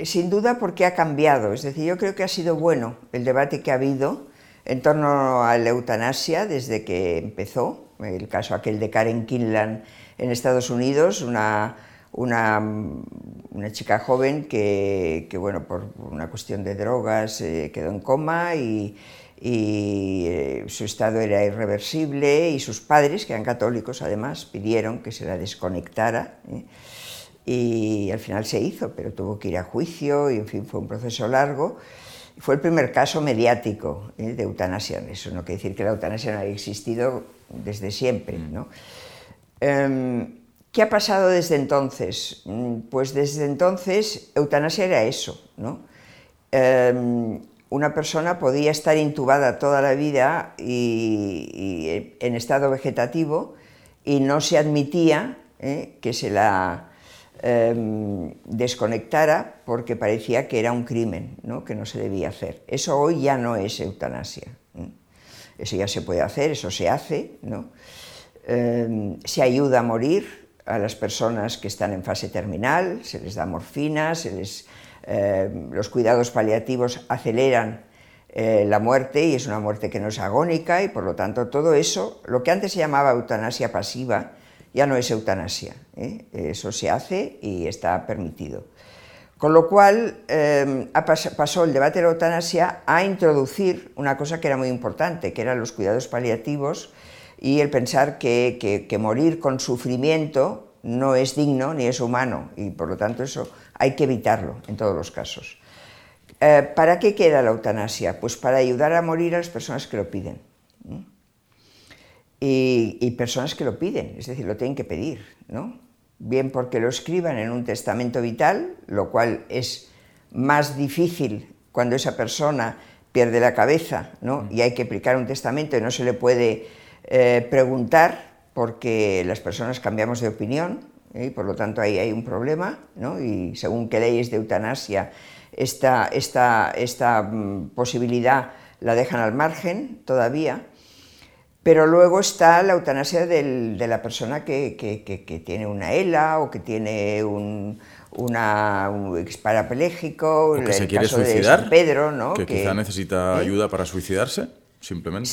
B: sin duda porque ha cambiado. Es decir, yo creo que ha sido bueno el debate que ha habido en torno a la eutanasia desde que empezó, el caso aquel de Karen Kinlan en Estados Unidos, una, una, una chica joven que, que, bueno, por una cuestión de drogas eh, quedó en coma y, y eh, su estado era irreversible y sus padres, que eran católicos además, pidieron que se la desconectara. ¿eh? Y al final se hizo, pero tuvo que ir a juicio y en fin fue un proceso largo. Fue el primer caso mediático ¿eh? de eutanasia. Eso no quiere decir que la eutanasia no haya existido desde siempre. ¿no? Em, ¿Qué ha pasado desde entonces? Mm, pues desde entonces eutanasia era eso. ¿no? Em, una persona podía estar intubada toda la vida y, en estado vegetativo y no se admitía ¿eh? que se la Em, desconectara porque parecía que era un crimen, ¿no? que no se debía hacer. Eso hoy ya no es eutanasia. Eso ya se puede hacer, eso se hace. ¿no? Em, se ayuda a morir a las personas que están en fase terminal, se les da morfina, em, los cuidados paliativos aceleran eh, la muerte y es una muerte que no es agónica y por lo tanto todo eso, lo que antes se llamaba eutanasia pasiva, ya no es eutanasia. ¿eh? Eso se hace y está permitido. Con lo cual eh, pasó el debate de la eutanasia a introducir una cosa que era muy importante, que eran los cuidados paliativos y el pensar que, morir con sufrimiento no es digno ni es humano y por lo tanto eso hay que evitarlo en todos los casos. Eh, ¿Para qué queda la eutanasia? Pues para ayudar a morir a las personas que lo piden y, personas que lo piden, es decir, lo tienen que pedir, ¿no? Bien porque lo escriban en un testamento vital, lo cual es más difícil cuando esa persona pierde la cabeza, ¿no? Y hay que aplicar un testamento y no se le puede eh, preguntar porque las personas cambiamos de opinión ¿eh? y por lo tanto ahí hay un problema, ¿no? Y según qué leyes de eutanasia esta, esta, esta mm, posibilidad la dejan al margen todavía. Pero luego está la eutanasia de la persona que, tiene una ELA o que tiene un, una, un
A: O que se quiere suicidar. Pedro, ¿no? Que, quizá necesita ¿eh? ayuda para suicidarse, simplemente.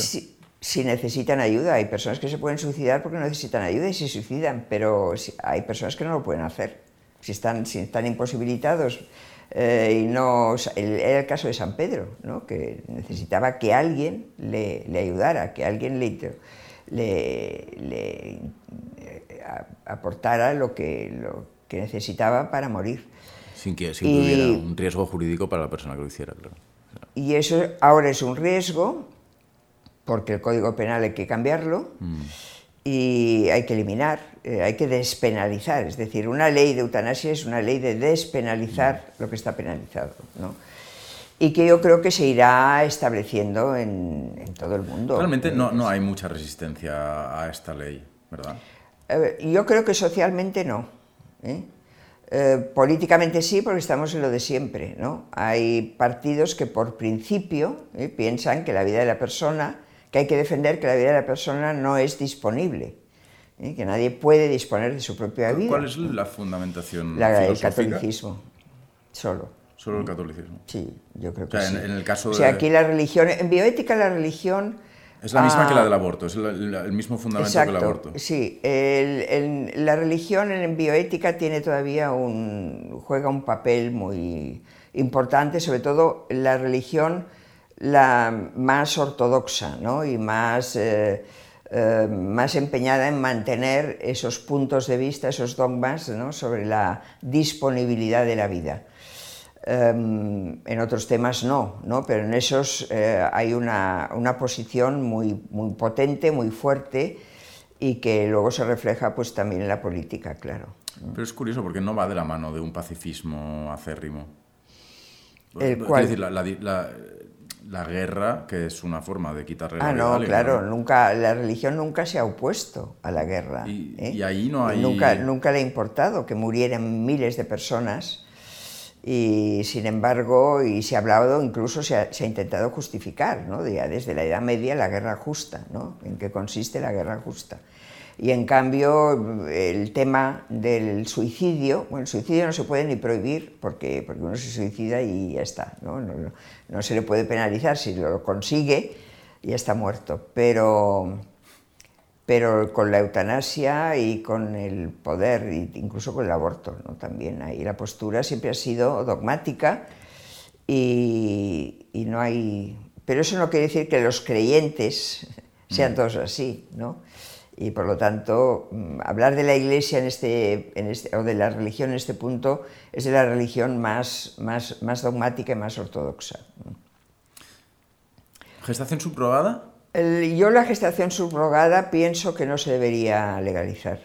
B: Si, necesitan ayuda. Hay personas que se pueden suicidar porque necesitan ayuda y se suicidan, pero hay personas que no lo pueden hacer. Si están, si están imposibilitados eh, y no, era el caso de San Pedro, ¿no? que necesitaba que alguien le, le ayudara, que alguien le, le, le eh, aportara lo que, lo que necesitaba para morir.
A: Sin que, sin hubiera un riesgo jurídico para la persona que lo hiciera, claro.
B: Y eso ahora es un riesgo, porque el Código Penal hay que cambiarlo. Mm. Y hay que eliminar, eh, hay que despenalizar. Es decir, una ley de eutanasia es una ley de despenalizar lo que está penalizado. ¿no? Y que yo creo que se irá estableciendo en, en todo el mundo.
A: Realmente no, no, hay mucha resistencia a esta ley, ¿verdad?
B: Eh, yo creo que socialmente no. ¿eh? Eh, políticamente sí, porque estamos en lo de siempre. ¿no? Hay partidos que por principio piensan que la vida de la persona que hay que defender que la vida de la persona no es disponible, ¿eh? que nadie puede disponer de su propia vida.
A: ¿Cuál es la fundamentación
B: la, El catolicismo, solo.
A: ¿Solo el catolicismo?
B: Sí, yo creo que o
A: sea,
B: sí.
A: En, el caso
B: o sea, aquí la religión, en bioética la religión...
A: Es la misma que la del aborto, es el, el mismo fundamento
B: exacto,
A: que el aborto.
B: Sí, el, el, la religión en bioética tiene todavía un, juega un papel muy importante, sobre todo la religión la más ortodoxa ¿no? y más, eh, eh, más empeñada en mantener esos puntos de vista, esos dogmas ¿no? sobre la disponibilidad de la vida. Um, en otros temas no, ¿no? pero en esos eh, hay una, una, posición muy, muy potente, muy fuerte y que luego se refleja pues, también en la política, claro.
A: Pero es curioso porque no va de la mano de un pacifismo acérrimo.
B: El cual...
A: Decir, la, la, la la guerra, que es una forma de quitarle
B: ah,
A: la
B: no, claro, nunca, la religión nunca se ha opuesto a la guerra.
A: Y,
B: ¿eh?
A: y ahí no hay...
B: Nunca, nunca le ha importado que murieran miles de personas y sin embargo, y se ha hablado, incluso se ha, se ha intentado justificar, ¿no? Desde la Edad Media, la guerra justa, ¿no? ¿En qué consiste la guerra justa? Y en cambio, el tema del suicidio, bueno, el suicidio no se puede ni prohibir porque, porque uno se suicida y ya está, ¿no? No, no, no se le puede penalizar, si lo consigue, ya está muerto. Pero, pero con la eutanasia y con el poder, incluso con el aborto, ¿no? también ahí la postura siempre ha sido dogmática y, y no hay... Pero eso no quiere decir que los creyentes sean todos así, ¿no? Y por lo tanto hablar de la Iglesia en este, en este, o de la religión en este punto es de la religión más, más, más dogmática y más ortodoxa.
A: ¿Gestación subrogada?
B: El, yo la gestación subrogada pienso que no se debería legalizar.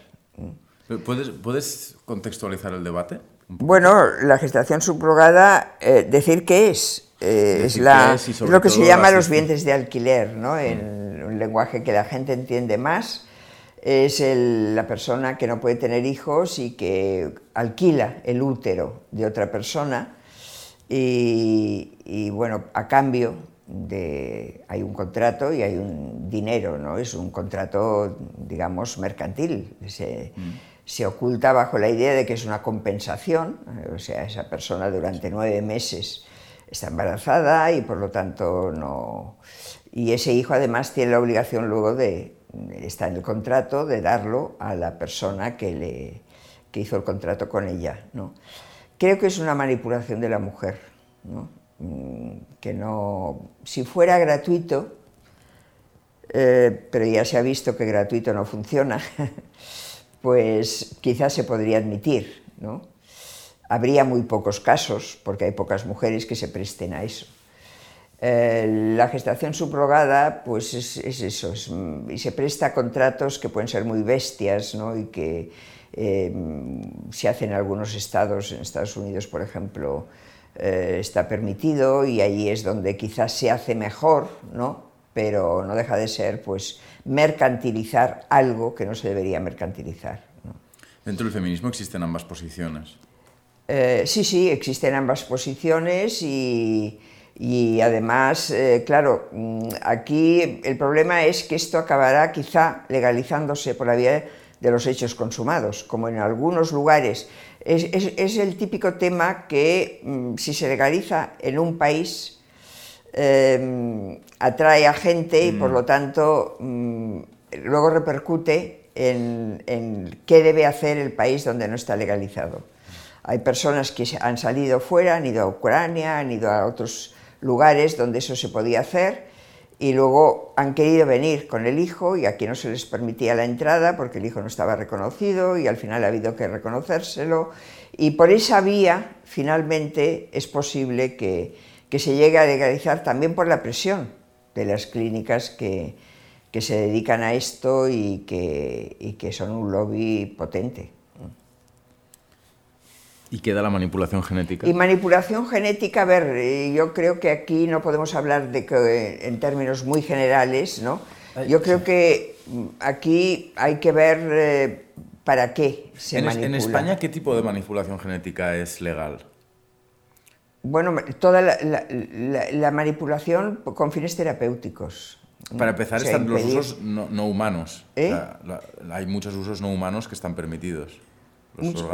A: ¿Puedes, ¿puedes contextualizar el debate?
B: Bueno, la gestación subrogada, eh, decir qué es. Eh, es, la, es, es, lo que se llama los bienes de alquiler, ¿no? en un lenguaje que la gente entiende más es el, la persona que no puede tener hijos y que alquila el útero de otra persona y, y, bueno, a cambio de, hay un contrato y hay un dinero, ¿no? Es un contrato, digamos, mercantil. Se, mm. se oculta bajo la idea de que es una compensación, o sea, esa persona durante nueve meses está embarazada y por lo tanto no... Y ese hijo además tiene la obligación luego de, está en el contrato de darlo a la persona que, le, que hizo el contrato con ella. ¿no? Creo que es una manipulación de la mujer, ¿no? que no, si fuera gratuito, eh, pero ya se ha visto que gratuito no funciona, pues quizás se podría admitir. ¿no? Habría muy pocos casos, porque hay pocas mujeres que se presten a eso. Eh, la gestación subrogada, pues es, es eso, es, y se presta a contratos que pueden ser muy bestias ¿no? y que eh, se hacen en algunos estados, en Estados Unidos, por ejemplo, eh, está permitido y ahí es donde quizás se hace mejor, ¿no? pero no deja de ser pues, mercantilizar algo que no se debería mercantilizar. ¿no?
A: Dentro del feminismo existen ambas posiciones.
B: Eh, sí, sí, existen ambas posiciones y y además, eh, claro, mm, aquí el problema es que esto acabará quizá legalizándose por la vía de los hechos consumados, como en algunos lugares. Es, es, es el típico tema que mm, si se legaliza en un país eh, atrae a gente y por lo tanto mm, luego repercute en, en qué debe hacer el país donde no está legalizado. Hay personas que han salido fuera, han ido a Ucrania, han ido a otros lugares donde eso se podía hacer y luego han querido venir con el hijo y aquí no se les permitía la entrada porque el hijo no estaba reconocido y al final ha habido que reconocérselo y por esa vía finalmente es posible que, que se llegue a legalizar también por la presión de las clínicas que, que se dedican a esto y que, y que son un lobby potente.
A: ¿Y queda la manipulación genética?
B: Y manipulación genética, a ver, eh, yo creo que aquí no podemos hablar de que en términos muy generales, ¿no? Yo creo que mm, aquí hay que ver eh, para qué se
A: en,
B: manipula.
A: ¿En España qué tipo de manipulación genética es legal?
B: Bueno, toda la, la, la, la manipulación con fines terapéuticos.
A: Para empezar,
B: O sea,
A: están los usos no, no humanos.
B: ¿Eh?
A: La- la- hay muchos usos no humanos que están permitidos.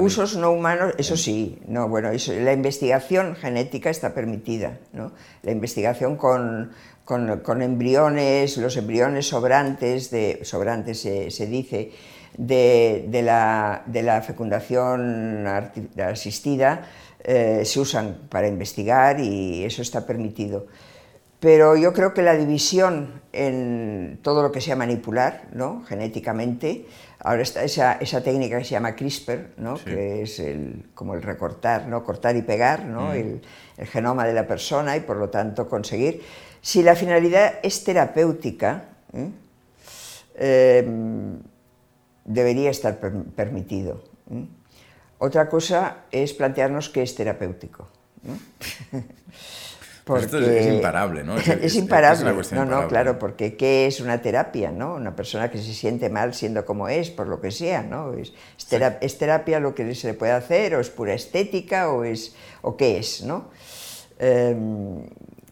B: Usos no humanos, eso sí, no, bueno, eso- la investigación genética está permitida, ¿no? La investigación con, con- con embriones, los embriones sobrantes, de, sobrantes se, se dice, de, de la, de la fecundación asistida, eh, se usan para investigar y eso está permitido. Pero yo creo que la división en todo lo que sea manipular, ¿no? genéticamente, ahora está esa, esa técnica que se llama CRISPR, ¿no?
A: Sí.
B: que es el, como el recortar, ¿no? cortar y pegar ¿no? el, el genoma de la persona y por lo tanto conseguir. Si la finalidad es terapéutica, ¿eh? Eh, debería estar per- permitido. ¿eh? Otra cosa es plantearnos qué es terapéutico.
A: Pues esto es- es imparable, ¿no? Es-
B: Es,
A: es- es
B: imparable.
A: cuestión
B: no, no,
A: imparable.
B: claro, porque ¿qué es una terapia? ¿no? Una persona que se siente mal siendo como es, por lo que sea, ¿no? ¿Es, es tera- ¿es terapia lo que se le puede hacer, o es pura estética, o, es, o qué es? ¿no? Eh,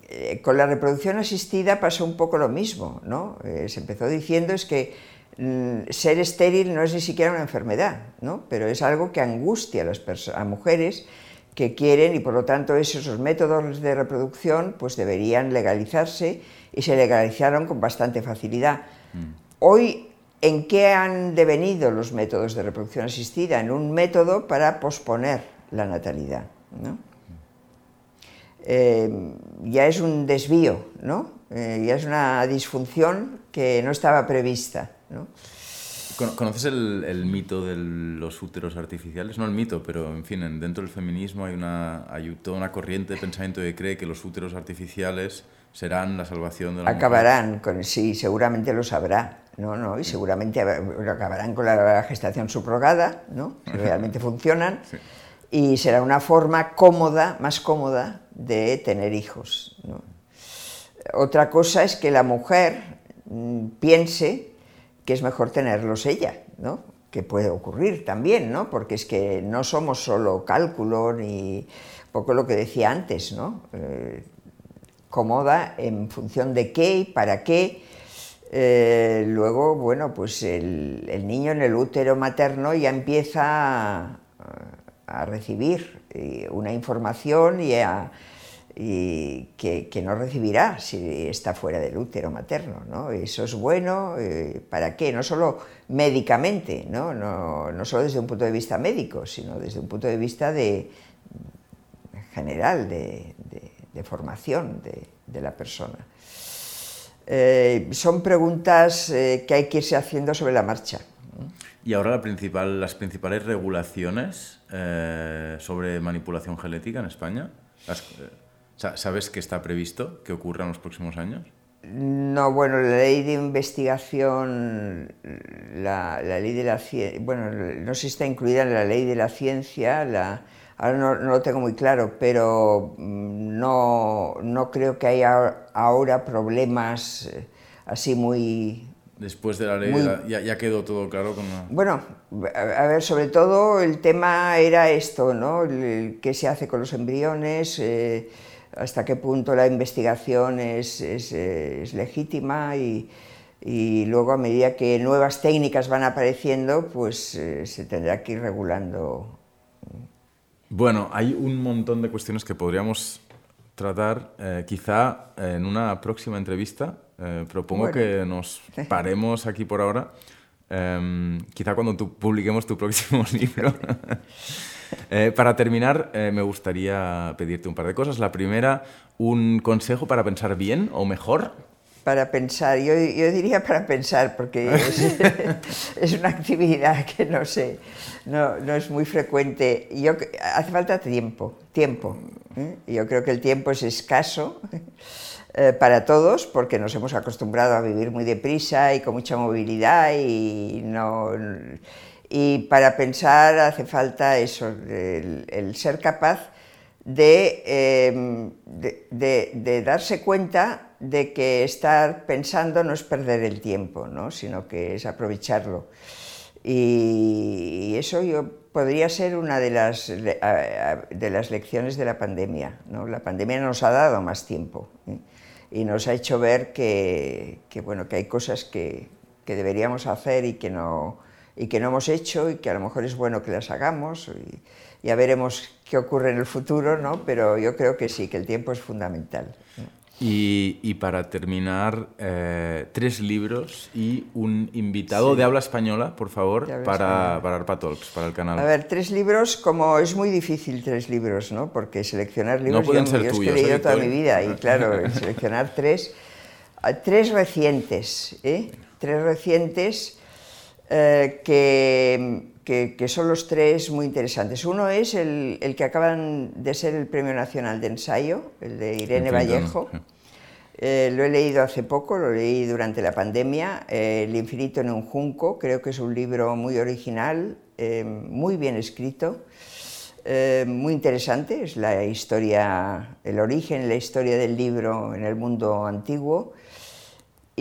B: eh, con la reproducción asistida pasó un poco lo mismo, ¿no? Eh, se empezó diciendo es que mm, ser estéril no es ni siquiera una enfermedad, ¿no? Pero es algo que angustia a las a mujeres que quieren y por lo tanto esos, métodos de reproducción pues deberían legalizarse y se legalizaron con bastante facilidad. Hoy, ¿en qué han devenido los métodos de reproducción asistida? En un método para posponer la natalidad. ¿no? Eh, ya es un desvío, ¿no? Eh, ya es una disfunción que no estaba prevista. ¿no?
A: Cono- ¿Conoces el, el mito de los úteros artificiales? No el mito, pero en fin, en- dentro del feminismo hay, una, hay toda una corriente de pensamiento que cree que los úteros artificiales serán la salvación de la mujer.
B: Acabarán con, sí, seguramente lo sabrá, ¿no? ¿no? Y seguramente bueno, acabarán con la gestación subrogada, ¿no? Si realmente funcionan.
A: Sí.
B: Y será una forma cómoda, más cómoda, de tener hijos. ¿no? Otra cosa es que la mujer mm, piense que es mejor tenerlos ella, ¿no? que puede ocurrir también, ¿no? porque es que no somos solo cálculo ni poco lo que decía antes, ¿no? Eh, cómoda en función de qué y para qué. Eh, luego, bueno, pues el, el niño en el útero materno ya empieza a, a recibir eh, una información y, a- y que, no recibirá si está fuera del útero materno. ¿no? Eso es bueno, eh, ¿para qué? No solo médicamente, ¿no? No, solo desde un punto de vista médico, sino desde un punto de vista de, general de, formación de, la persona. Eh, son preguntas eh, que hay que irse haciendo sobre la marcha.
A: Y ahora las principales regulaciones sobre manipulación genética en España, ¿sabes que está previsto que ocurra en los próximos años?
B: No, bueno, la ley de investigación, la, la ley de la ciencia, bueno, no sé si está incluida en la ley de la ciencia, la, ahora no, no lo tengo muy claro, pero mm, no, no creo que haya ahora problemas eh, así muy,
A: Después de la ley,
B: Muy-
A: de la- ya, ya quedó todo claro con la-
B: Bueno, a a ver, sobre todo el tema era esto, ¿no? El- el ¿Qué se hace con los embriones? eh, ¿Hasta qué punto la investigación es, es, eh, es legítima? Y, y luego, a medida que nuevas técnicas van apareciendo, pues eh, se tendrá que ir regulando.
A: Bueno, hay un montón de cuestiones que podríamos tratar. eh, quizá en una próxima entrevista eh, propongo
B: Bueno.
A: que nos paremos aquí por ahora. Em, quizá cuando tú publiquemos tu próximo libro. Eh, para terminar, eh, me gustaría pedirte un par de cosas. La primera, un consejo para pensar bien o mejor.
B: para pensar, yo, yo, diría para pensar, porque es, una actividad que no sé, no, no, es muy frecuente. Yo, hace falta tiempo, tiempo. ¿eh? Yo creo que el tiempo es escaso para todos, porque nos hemos acostumbrado a vivir muy deprisa y con mucha movilidad y no... Y para pensar hace falta eso, el, ser capaz em, de, de, de darse cuenta de que estar pensando no es perder el tiempo, ¿no? sino que es aprovecharlo. Y, eso yo, podría ser una de las, de las lecciones de la pandemia. ¿no? La pandemia nos ha dado más tiempo ¿eh? y nos ha hecho ver que, que, bueno, que hay cosas que, que, deberíamos hacer y que, no, y que no hemos hecho y que a lo mejor es bueno que las hagamos. Y, ya veremos qué ocurre en el futuro, ¿no? pero yo creo que sí, que el tiempo es fundamental.
A: Y, para terminar, eh, tres libros y un invitado de habla española, por favor, para, para Arpa Talks, para el canal.
B: A ver, tres libros, como es muy difícil tres libros, ¿no? Porque seleccionar libros,
A: no pueden
B: yo,
A: ser
B: yo
A: tuyos,
B: he leído
A: ¿eh,
B: toda mi vida, y claro, seleccionar tres, tres recientes, ¿eh? Tres recientes eh, que, que, que, son los tres muy interesantes. Uno es el, el, que acaban de ser el Premio Nacional de Ensayo, el de Irene Vallejo. Eh, lo he leído hace poco, lo leí durante la pandemia, eh, El infinito en un junco, creo que es un libro muy original, muy bien escrito, muy interesante, es la historia, el origen, la historia del libro en el mundo antiguo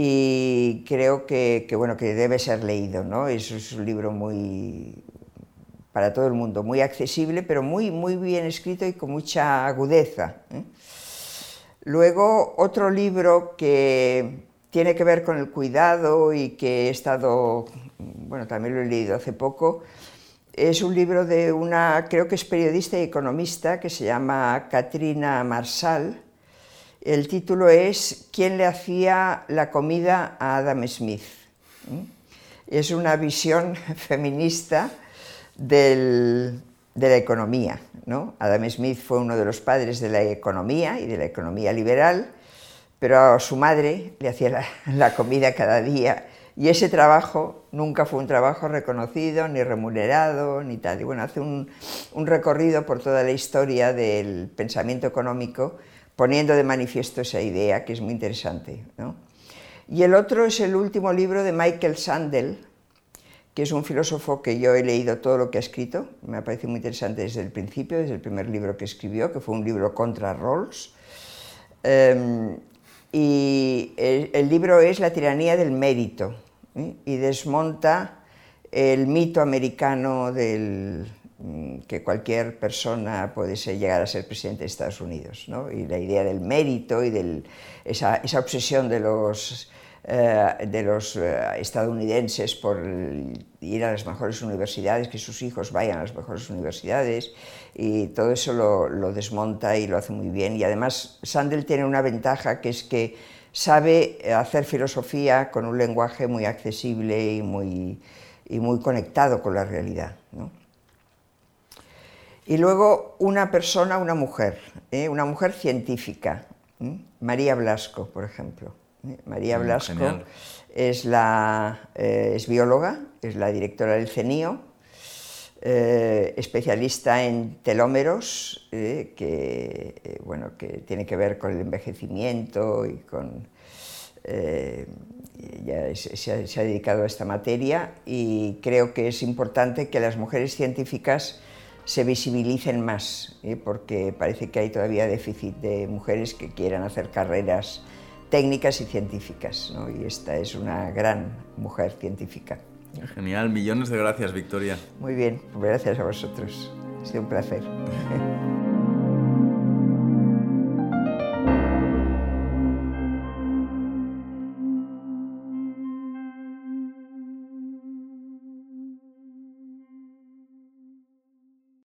B: y creo que, bueno, que debe ser leído, ¿no? Es, un libro muy, para todo el mundo, muy accesible, pero muy, muy bien escrito y con mucha agudeza. Luego, otro libro que tiene que ver con el cuidado y que he estado, bueno, también lo he leído hace poco, es un libro de una, creo que es periodista y economista, que se llama Katrina Marsal. El título es ¿Quién le hacía la comida a Adam Smith? ¿Mm? Es una visión feminista de la economía. ¿no? Adam Smith fue uno de los padres de la economía y de la economía liberal, pero a su madre le hacía la, comida cada día y ese trabajo nunca fue un trabajo reconocido, ni remunerado, ni tal. Y bueno, hace un recorrido por toda la historia del pensamiento económico, poniendo de manifiesto esa idea que es muy interesante. ¿no? Y el otro es el último libro de Michael Sandel, que es un filósofo que yo he leído todo lo que ha escrito, me ha parecido muy interesante desde el principio, desde el primer libro que escribió, que fue un libro contra Rawls. Em, y el, libro es La tiranía del mérito ¿eh? y desmonta el mito americano del que cualquier persona puede ser, llegar a ser presidente de Estados Unidos, ¿no? y la idea del mérito y de esa, esa obsesión de los eh, de los eh, estadounidenses por ir a las mejores universidades, que sus hijos vayan a las mejores universidades, y todo eso lo, desmonta y lo hace muy bien. Y además Sandel tiene una ventaja que es que sabe hacer filosofía con un lenguaje muy accesible y muy, y muy conectado con la realidad. Y luego una persona, una mujer, ¿eh? una mujer científica, María Blasco, por ejemplo. María mm, Blasco es, la, eh, es bióloga, es la directora del CENIO, eh, especialista en telómeros, eh, que, bueno, que tiene que ver con el envejecimiento y con... ya se, se, ha dedicado a esta materia y creo que es importante que las mujeres científicas se visibilicen más, porque parece que hay todavía déficit de mujeres que quieran hacer carreras técnicas y científicas, ¿no? y esta es una gran mujer científica.
A: Genial, millones de gracias, Victoria.
B: Muy bien, gracias a vosotros. Ha sido un placer.